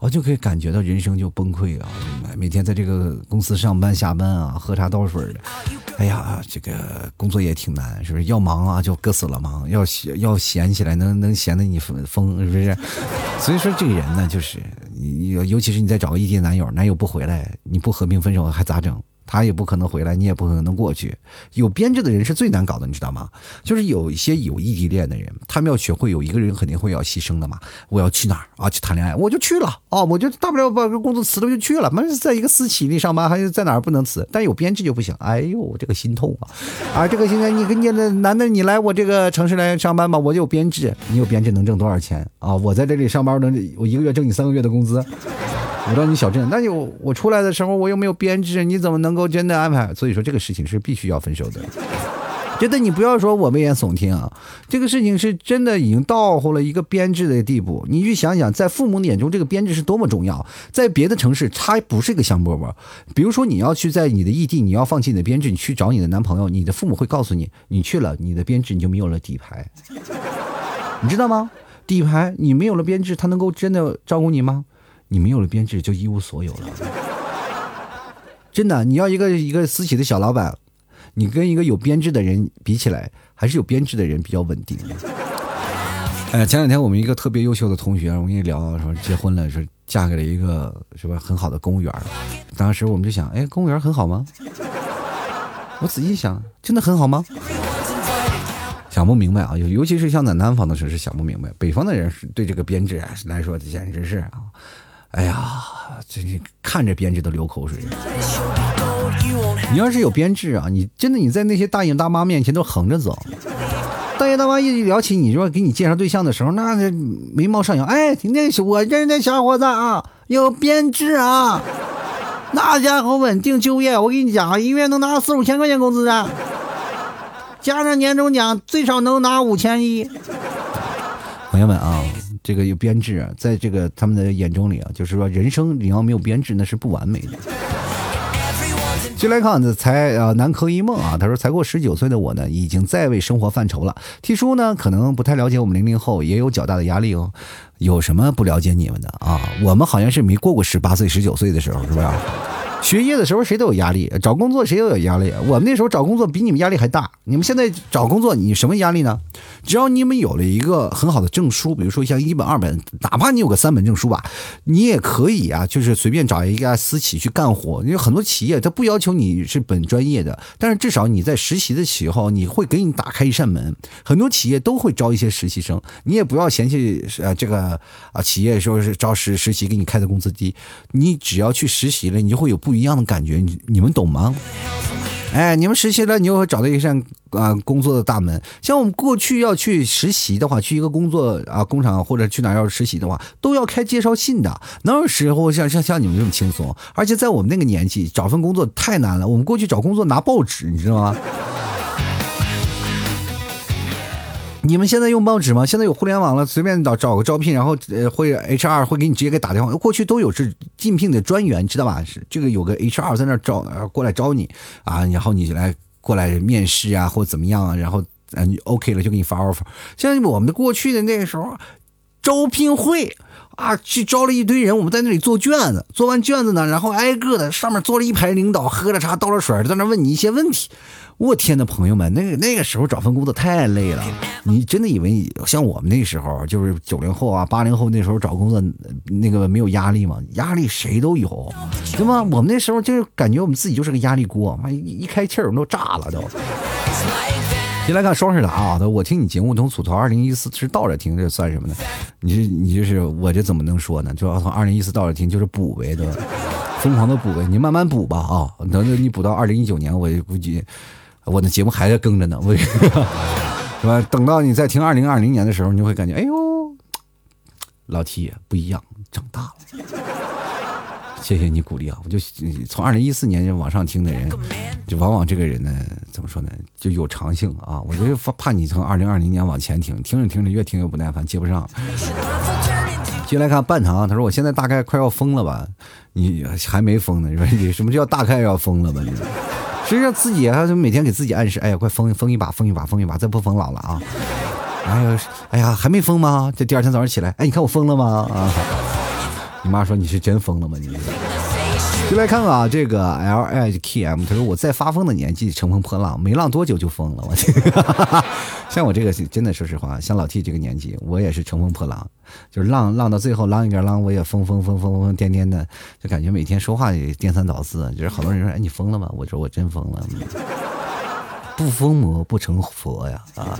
我就可以感觉到人生就崩溃啊！每天在这个公司上班下班啊，喝茶倒水的，哎呀，这个工作也挺难，是不是？要忙啊就搁死了忙，要要闲起来能能闲得你疯疯，是不是？<laughs> 所以说这个人呢，就是你尤其是你再找个异地男友，男友不回来，你不和平分手还咋整？他也不可能回来，你也不可能过去。有编制的人是最难搞的，你知道吗？就是有一些有异地恋的人，他们要学会有一个人肯定会要牺牲的嘛。我要去哪儿啊？去谈恋爱，我就去了哦，我就大不了把工作辞了就去了。反正，在一个私企里上班，还是在哪儿不能辞？但有编制就不行。哎呦，这个心痛啊！啊，这个现在你跟你的男的，你来我这个城市来上班吧，我有编制。你有编制能挣多少钱啊？我在这里上班能，我一个月挣你三个月的工资。我到你小镇，那就我出来的时候我又没有编制，你怎么能够真的安排？所以说这个事情是必须要分手的。觉得你不要说我危言耸听啊，这个事情是真的已经到乎了一个编制的地步。你去想想，在父母眼中这个编制是多么重要。在别的城市，它不是一个香饽饽。比如说你要去在你的异地，你要放弃你的编制，你去找你的男朋友，你的父母会告诉你，你去了你的编制你就没有了底牌，<laughs> 你知道吗？底牌你没有了编制，他能够真的照顾你吗？你没有了编制，就一无所有了。<laughs> 真的，你要一个一个私企的小老板，你跟一个有编制的人比起来，还是有编制的人比较稳定。<laughs> 哎，前两天我们一个特别优秀的同学，我跟你聊说结婚了，说嫁给了一个是吧很好的公务员。当时我们就想，哎，公务员很好吗？<laughs> 我仔细想，真的很好吗？想不明白啊，尤尤其是像在南方的城市想不明白，北方的人是对这个编制来说简直是啊。哎呀，这看着编制都流口水。你要是有编制啊，你真的你在那些大爷大妈面前都横着走。大爷大妈一聊起你说给你介绍对象的时候，那眉毛上扬。哎，那是我认识那小伙子啊，有编制啊，那家伙稳定就业。我跟你讲，一个月能拿四五千块钱工资啊，加上年终奖，最少能拿五千一。朋友们啊。这个有编制，在这个他们的眼中里啊，就是说人生你要没有编制，那是不完美的。进来看这，才啊南柯一梦啊，他说才过十九岁的我呢，已经在为生活犯愁了。T 叔呢，可能不太了解我们零零后，也有较大的压力哦。有什么不了解你们的啊？我们好像是没过过十八岁、十九岁的时候，是不是？学业的时候谁都有压力，找工作谁都有压力。我们那时候找工作比你们压力还大。你们现在找工作，你什么压力呢？只要你们有了一个很好的证书，比如说像一本、二本，哪怕你有个三本证书吧，你也可以啊，就是随便找一家私企去干活。因为很多企业他不要求你是本专业的，但是至少你在实习的时候，你会给你打开一扇门。很多企业都会招一些实习生，你也不要嫌弃呃这个啊企业说是招实实习给你开的工资低，你只要去实习了，你就会有。不一样的感觉，你你们懂吗？哎，你们实习了，你又会找到一扇啊工作的大门。像我们过去要去实习的话，去一个工作啊工厂或者去哪要实习的话，都要开介绍信的。哪有时候像像像你们这么轻松？而且在我们那个年纪，找份工作太难了。我们过去找工作拿报纸，你知道吗？你们现在用报纸吗？现在有互联网了，随便找找个招聘，然后呃会 HR 会给你直接给打电话。过去都有是竞聘的专员，知道吧？是这个有个 HR 在那招，过来招你啊，然后你来过来面试啊，或怎么样啊，然后嗯 OK 了就给你发 offer。像我们的过去的那个时候，招聘会啊，去招了一堆人，我们在那里做卷子，做完卷子呢，然后挨个的上面坐了一排领导，喝着茶倒着水，在那问你一些问题。我天呐，朋友们，那个那个时候找份工作太累了。你真的以为像我们那时候，就是九零后啊、八零后那时候找工作，那个没有压力吗？压力谁都有，对吗？我们那时候就是感觉我们自己就是个压力锅，妈一一开气儿我们都炸了都。先来看双十达啊，我听你节目从吐槽二零一四是倒着听，这算什么呢？你这你就是我这怎么能说呢？就要从二零一四倒着听，就是补呗，对吧？疯狂的补呗，你慢慢补吧啊！等等你补到二零一九年，我估计。我的节目还在更着呢，为 <laughs> 是吧？等到你再听二零二零年的时候，你就会感觉，哎呦，老 T 不一样，长大了。谢谢你鼓励啊！我就从二零一四年就往上听的人，就往往这个人呢，怎么说呢，就有长性啊！我就怕你从二零二零年往前听，听着听着越听越不耐烦，接不上。接来看半糖，他说我现在大概快要疯了吧？你还没疯呢，你说你什么叫大概要疯了吧？你？实际上自己啊就每天给自己暗示，哎呀，快疯疯一把，疯一把，疯一把，再不疯老了啊！哎呀，哎呀，还没疯吗？这第二天早上起来，哎，你看我疯了吗？啊！你妈说你是真疯了吗？你？就来看看啊，这个 L H K M，他说我在发疯的年纪乘风破浪，没浪多久就疯了。我 <laughs> 像我这个真的说实话，像老 T 这个年纪，我也是乘风破浪，就是浪浪到最后浪一边浪，我也疯疯疯疯疯癫癫的，就感觉每天说话也颠三倒四。就是好多人说，哎，你疯了吗？我说我真疯了。<laughs> 不疯魔不成佛呀啊！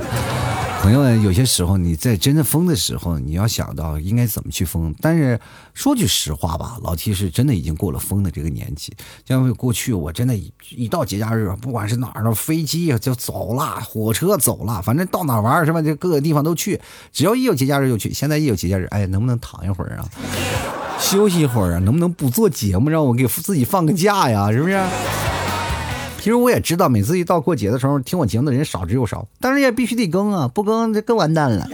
朋友们，有些时候你在真的疯的时候，你要想到应该怎么去疯。但是说句实话吧，老 T 是真的已经过了疯的这个年纪。像过去我真的，一到节假日，不管是哪儿的飞机就走了，火车走了，反正到哪玩是吧？就各个地方都去，只要一有节假日就去。现在一有节假日，哎，能不能躺一会儿啊？<laughs> 休息一会儿啊？能不能不做节目，让我给自己放个假呀？是不是？其实我也知道，每次一到过节的时候，听我节目的人少之又少，但是也必须得更啊，不更这更完蛋了。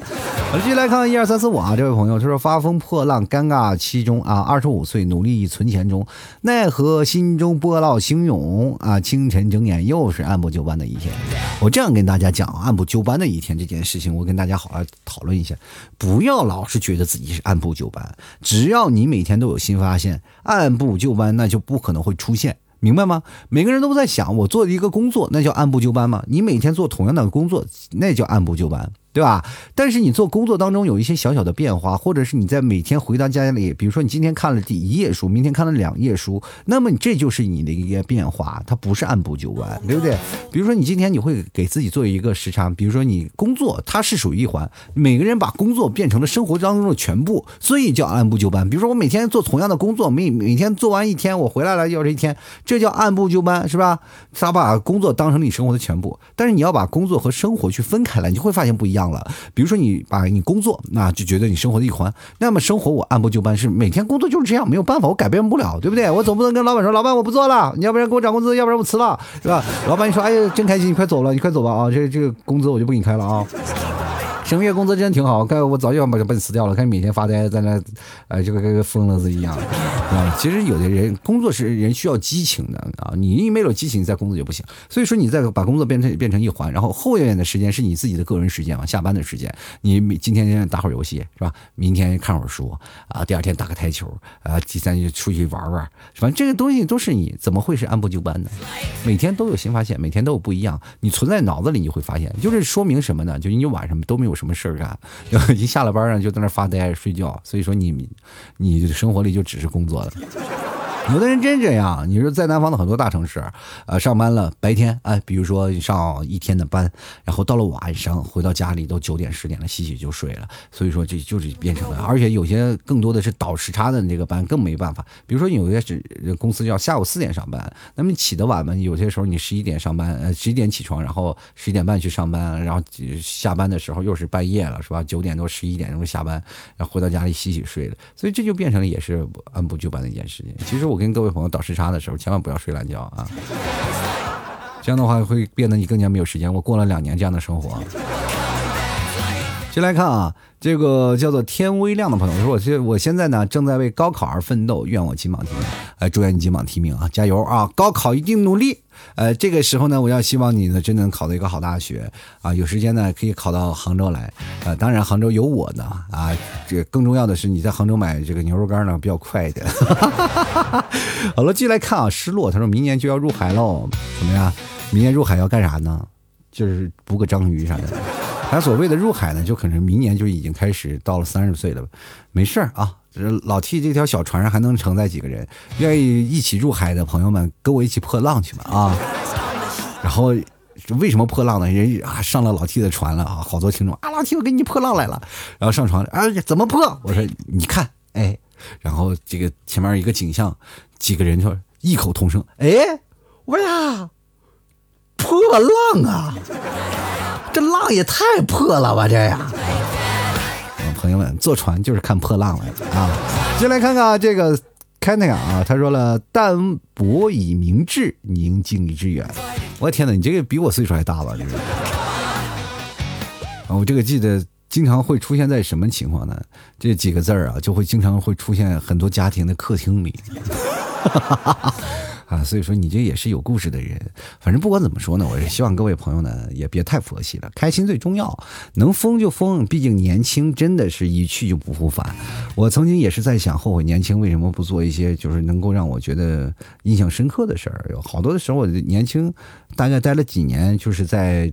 我继续来看一二三四五啊，这位朋友他说：“发疯破浪，尴尬期中啊，二十五岁努力存钱中，奈何心中波浪汹涌啊，清晨睁眼又是按部就班的一天。”我这样跟大家讲，按部就班的一天这件事情，我跟大家好好讨论一下，不要老是觉得自己是按部就班，只要你每天都有新发现，按部就班那就不可能会出现。明白吗？每个人都在想，我做一个工作，那叫按部就班吗？你每天做同样的工作，那叫按部就班。对吧？但是你做工作当中有一些小小的变化，或者是你在每天回到家里，比如说你今天看了第一页书，明天看了两页书，那么你这就是你的一个变化，它不是按部就班，对不对？比如说你今天你会给自己做一个时长，比如说你工作它是属于一环，每个人把工作变成了生活当中的全部，所以叫按部就班。比如说我每天做同样的工作，每每天做完一天，我回来了又是一天，这叫按部就班，是吧？他把工作当成你生活的全部，但是你要把工作和生活去分开来，你就会发现不一样。了，比如说你把你工作，那就觉得你生活的一环。那么生活我按部就班，是每天工作就是这样，没有办法，我改变不了，对不对？我总不能跟老板说，老板我不做了，你要不然给我涨工资，要不然我辞了，是吧？老板你说，哎呀，真开心，你快走了，你快走吧啊，这这个工资我就不给你开了啊。生月工资真挺好，该我早就要把把你辞掉了。看你每天发呆在那，呃，就跟个疯了子一样，啊。<laughs> 其实有的人工作是人需要激情的啊，你一没有激情，你在工作就不行。所以说，你再把工作变成变成一环，然后后面的时间是你自己的个人时间嘛，下班的时间，你今天打会儿游戏是吧？明天看会儿书啊，第二天打个台球啊，第三就出去玩玩，反正这个东西都是你怎么会是按部就班的？每天都有新发现，每天都有不一样，你存在脑子里你会发现，就是说明什么呢？就你晚上都没有。什么什么事儿干？一下了班呢，就在那发呆睡觉。所以说你，你生活里就只是工作了。有的人真这样，你说在南方的很多大城市，呃，上班了白天，哎，比如说上一天的班，然后到了晚上回到家里都九点十点了，洗洗就睡了。所以说这就是变成了，而且有些更多的是倒时差的这个班更没办法。比如说有些是公司要下午四点上班，那么起得晚嘛，有些时候你十一点上班，呃，十一点起床，然后十一点半去上班，然后下班的时候又是半夜了，是吧？九点多十一点钟下班，然后回到家里洗洗睡了。所以这就变成了也是按部就班的一件事情。其实我。我跟各位朋友倒时差的时候，千万不要睡懒觉啊！这样的话会变得你更加没有时间。我过了两年这样的生活。先来看啊，这个叫做天微亮的朋友说：“我现我现在呢正在为高考而奋斗，愿我金榜题名。哎，祝愿你金榜题名啊，加油啊！高考一定努力。呃，这个时候呢，我要希望你呢真能考到一个好大学啊！有时间呢可以考到杭州来。啊，当然杭州有我呢啊！这更重要的是你在杭州买这个牛肉干呢比较快一点。<laughs> 好了，继续来看啊，失落。他说明年就要入海喽，怎么样？”明年入海要干啥呢？就是捕个章鱼啥的。他所谓的入海呢，就可能明年就已经开始到了三十岁了。没事儿啊，老 T 这条小船上还能承载几个人？愿意一起入海的朋友们，跟我一起破浪去吧啊！然后。为什么破浪呢？人啊上了老 T 的船了啊！好多听众啊，老 T 我给你破浪来了。然后上船啊，怎么破？我说你看，哎，然后这个前面一个景象，几个人就异口同声，哎，我呀，破浪啊！这浪也太破了吧，这呀！朋友们，坐船就是看破浪来的啊！先来看看这个。开那个啊，他说了：“淡泊以明志，宁静以致远。”我天哪，你这个比我岁数还大吧？这个啊，我这个记得经常会出现在什么情况呢？这几个字儿啊，就会经常会出现很多家庭的客厅里。啊，所以说你这也是有故事的人。反正不管怎么说呢，我是希望各位朋友呢也别太佛系了，开心最重要，能疯就疯。毕竟年轻真的是一去就不复返。我曾经也是在想，后悔年轻为什么不做一些就是能够让我觉得印象深刻的事儿。有好多的时候，我年轻大概待了几年，就是在。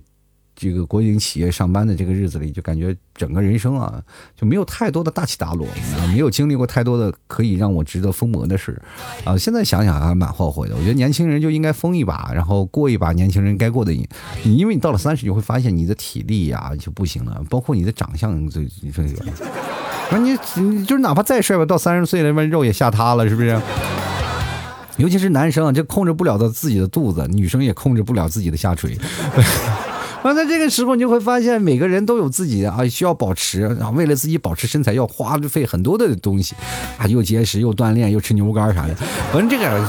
这个国营企业上班的这个日子里，就感觉整个人生啊，就没有太多的大起大落，没有经历过太多的可以让我值得疯魔的事啊。现在想想还蛮后悔的。我觉得年轻人就应该疯一把，然后过一把年轻人该过的瘾。你因为你到了三十，你会发现你的体力呀就不行了，包括你的长相，这你说那你你就是哪怕再帅吧，到三十岁了，那肉也吓塌了，是不是？尤其是男生，这控制不了的自己的肚子，女生也控制不了自己的下垂。那在这个时候，你就会发现每个人都有自己啊，需要保持，啊为了自己保持身材，要花费很多的东西啊，又节食，又锻炼，又吃牛肉干啥的。反正这个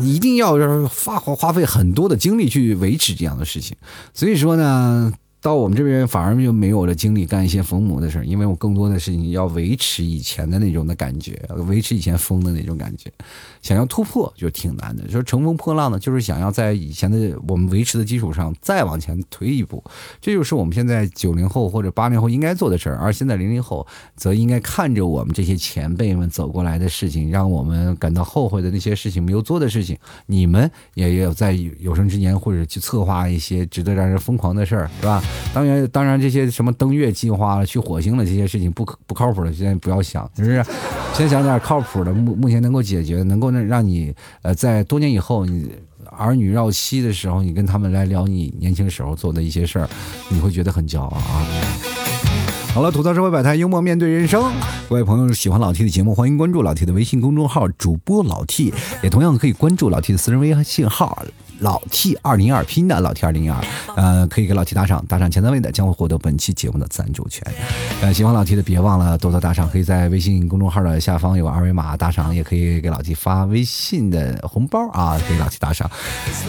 一定要花花费很多的精力去维持这样的事情。所以说呢。到我们这边反而就没有了精力干一些疯魔的事儿，因为我更多的事情要维持以前的那种的感觉，维持以前疯的那种感觉。想要突破就挺难的，说乘风破浪呢，就是想要在以前的我们维持的基础上再往前推一步。这就是我们现在九零后或者八零后应该做的事儿，而现在零零后则应该看着我们这些前辈们走过来的事情，让我们感到后悔的那些事情没有做的事情，你们也有在有生之年或者去策划一些值得让人疯狂的事儿，是吧？当然，当然，这些什么登月计划了、去火星的这些事情不不靠谱的，现在不要想，是不是？先想点靠谱的，目目前能够解决、能够让让你呃，在多年以后，你儿女绕膝的时候，你跟他们来聊你年轻时候做的一些事儿，你会觉得很骄傲啊。好了，吐槽社会百态，幽默面对人生。各位朋友喜欢老 T 的节目，欢迎关注老 T 的微信公众号，主播老 T，也同样可以关注老 T 的私人微信号。老 T 二零二拼的老 T 二零二，呃，可以给老 T 打赏，打赏前三位的将会获得本期节目的赞助权。呃，喜欢老 T 的别忘了多多打赏，可以在微信公众号的下方有二维码打赏，也可以给老 T 发微信的红包啊，给老 T 打赏。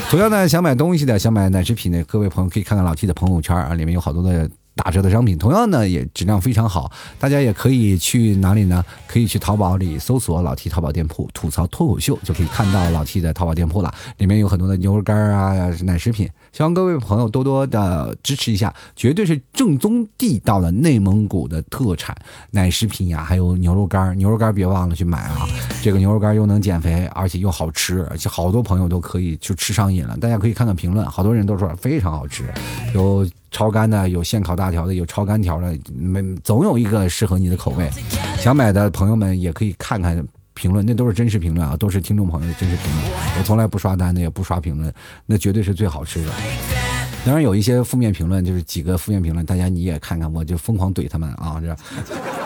同样呢，想买东西的，想买奶制品的各位朋友可以看看老 T 的朋友圈啊，里面有好多的。打折的商品，同样呢也质量非常好，大家也可以去哪里呢？可以去淘宝里搜索老 T 淘宝店铺吐槽脱口秀，就可以看到老 T 的淘宝店铺了。里面有很多的牛肉干啊、奶食品，希望各位朋友多多的支持一下，绝对是正宗地道的内蒙古的特产奶食品呀，还有牛肉干。牛肉干别忘了去买啊，这个牛肉干又能减肥，而且又好吃，而且好多朋友都可以就吃上瘾了。大家可以看看评论，好多人都说非常好吃，有。超干的有现烤大条的，有超干条的，没总有一个适合你的口味。想买的朋友们也可以看看评论，那都是真实评论啊，都是听众朋友的真实评论。我从来不刷单的，也不刷评论，那绝对是最好吃的。当然有一些负面评论，就是几个负面评论，大家你也看看，我就疯狂怼他们啊！这样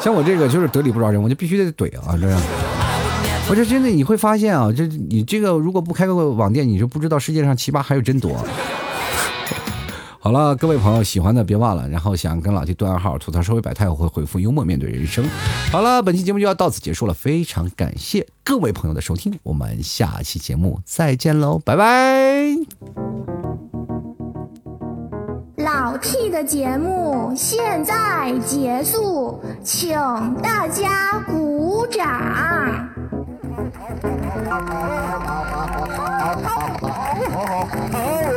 像我这个就是得理不饶人，我就必须得怼啊！这样，我这真的你会发现啊，这你这个如果不开个网店，你就不知道世界上奇葩还有真多。好了，各位朋友，喜欢的别忘了，然后想跟老弟对暗号吐槽社会百态，我会回复幽默面对人生。好了，本期节目就要到此结束了，非常感谢各位朋友的收听，我们下期节目再见喽，拜拜。老 T 的节目现在结束，请大家鼓掌。好，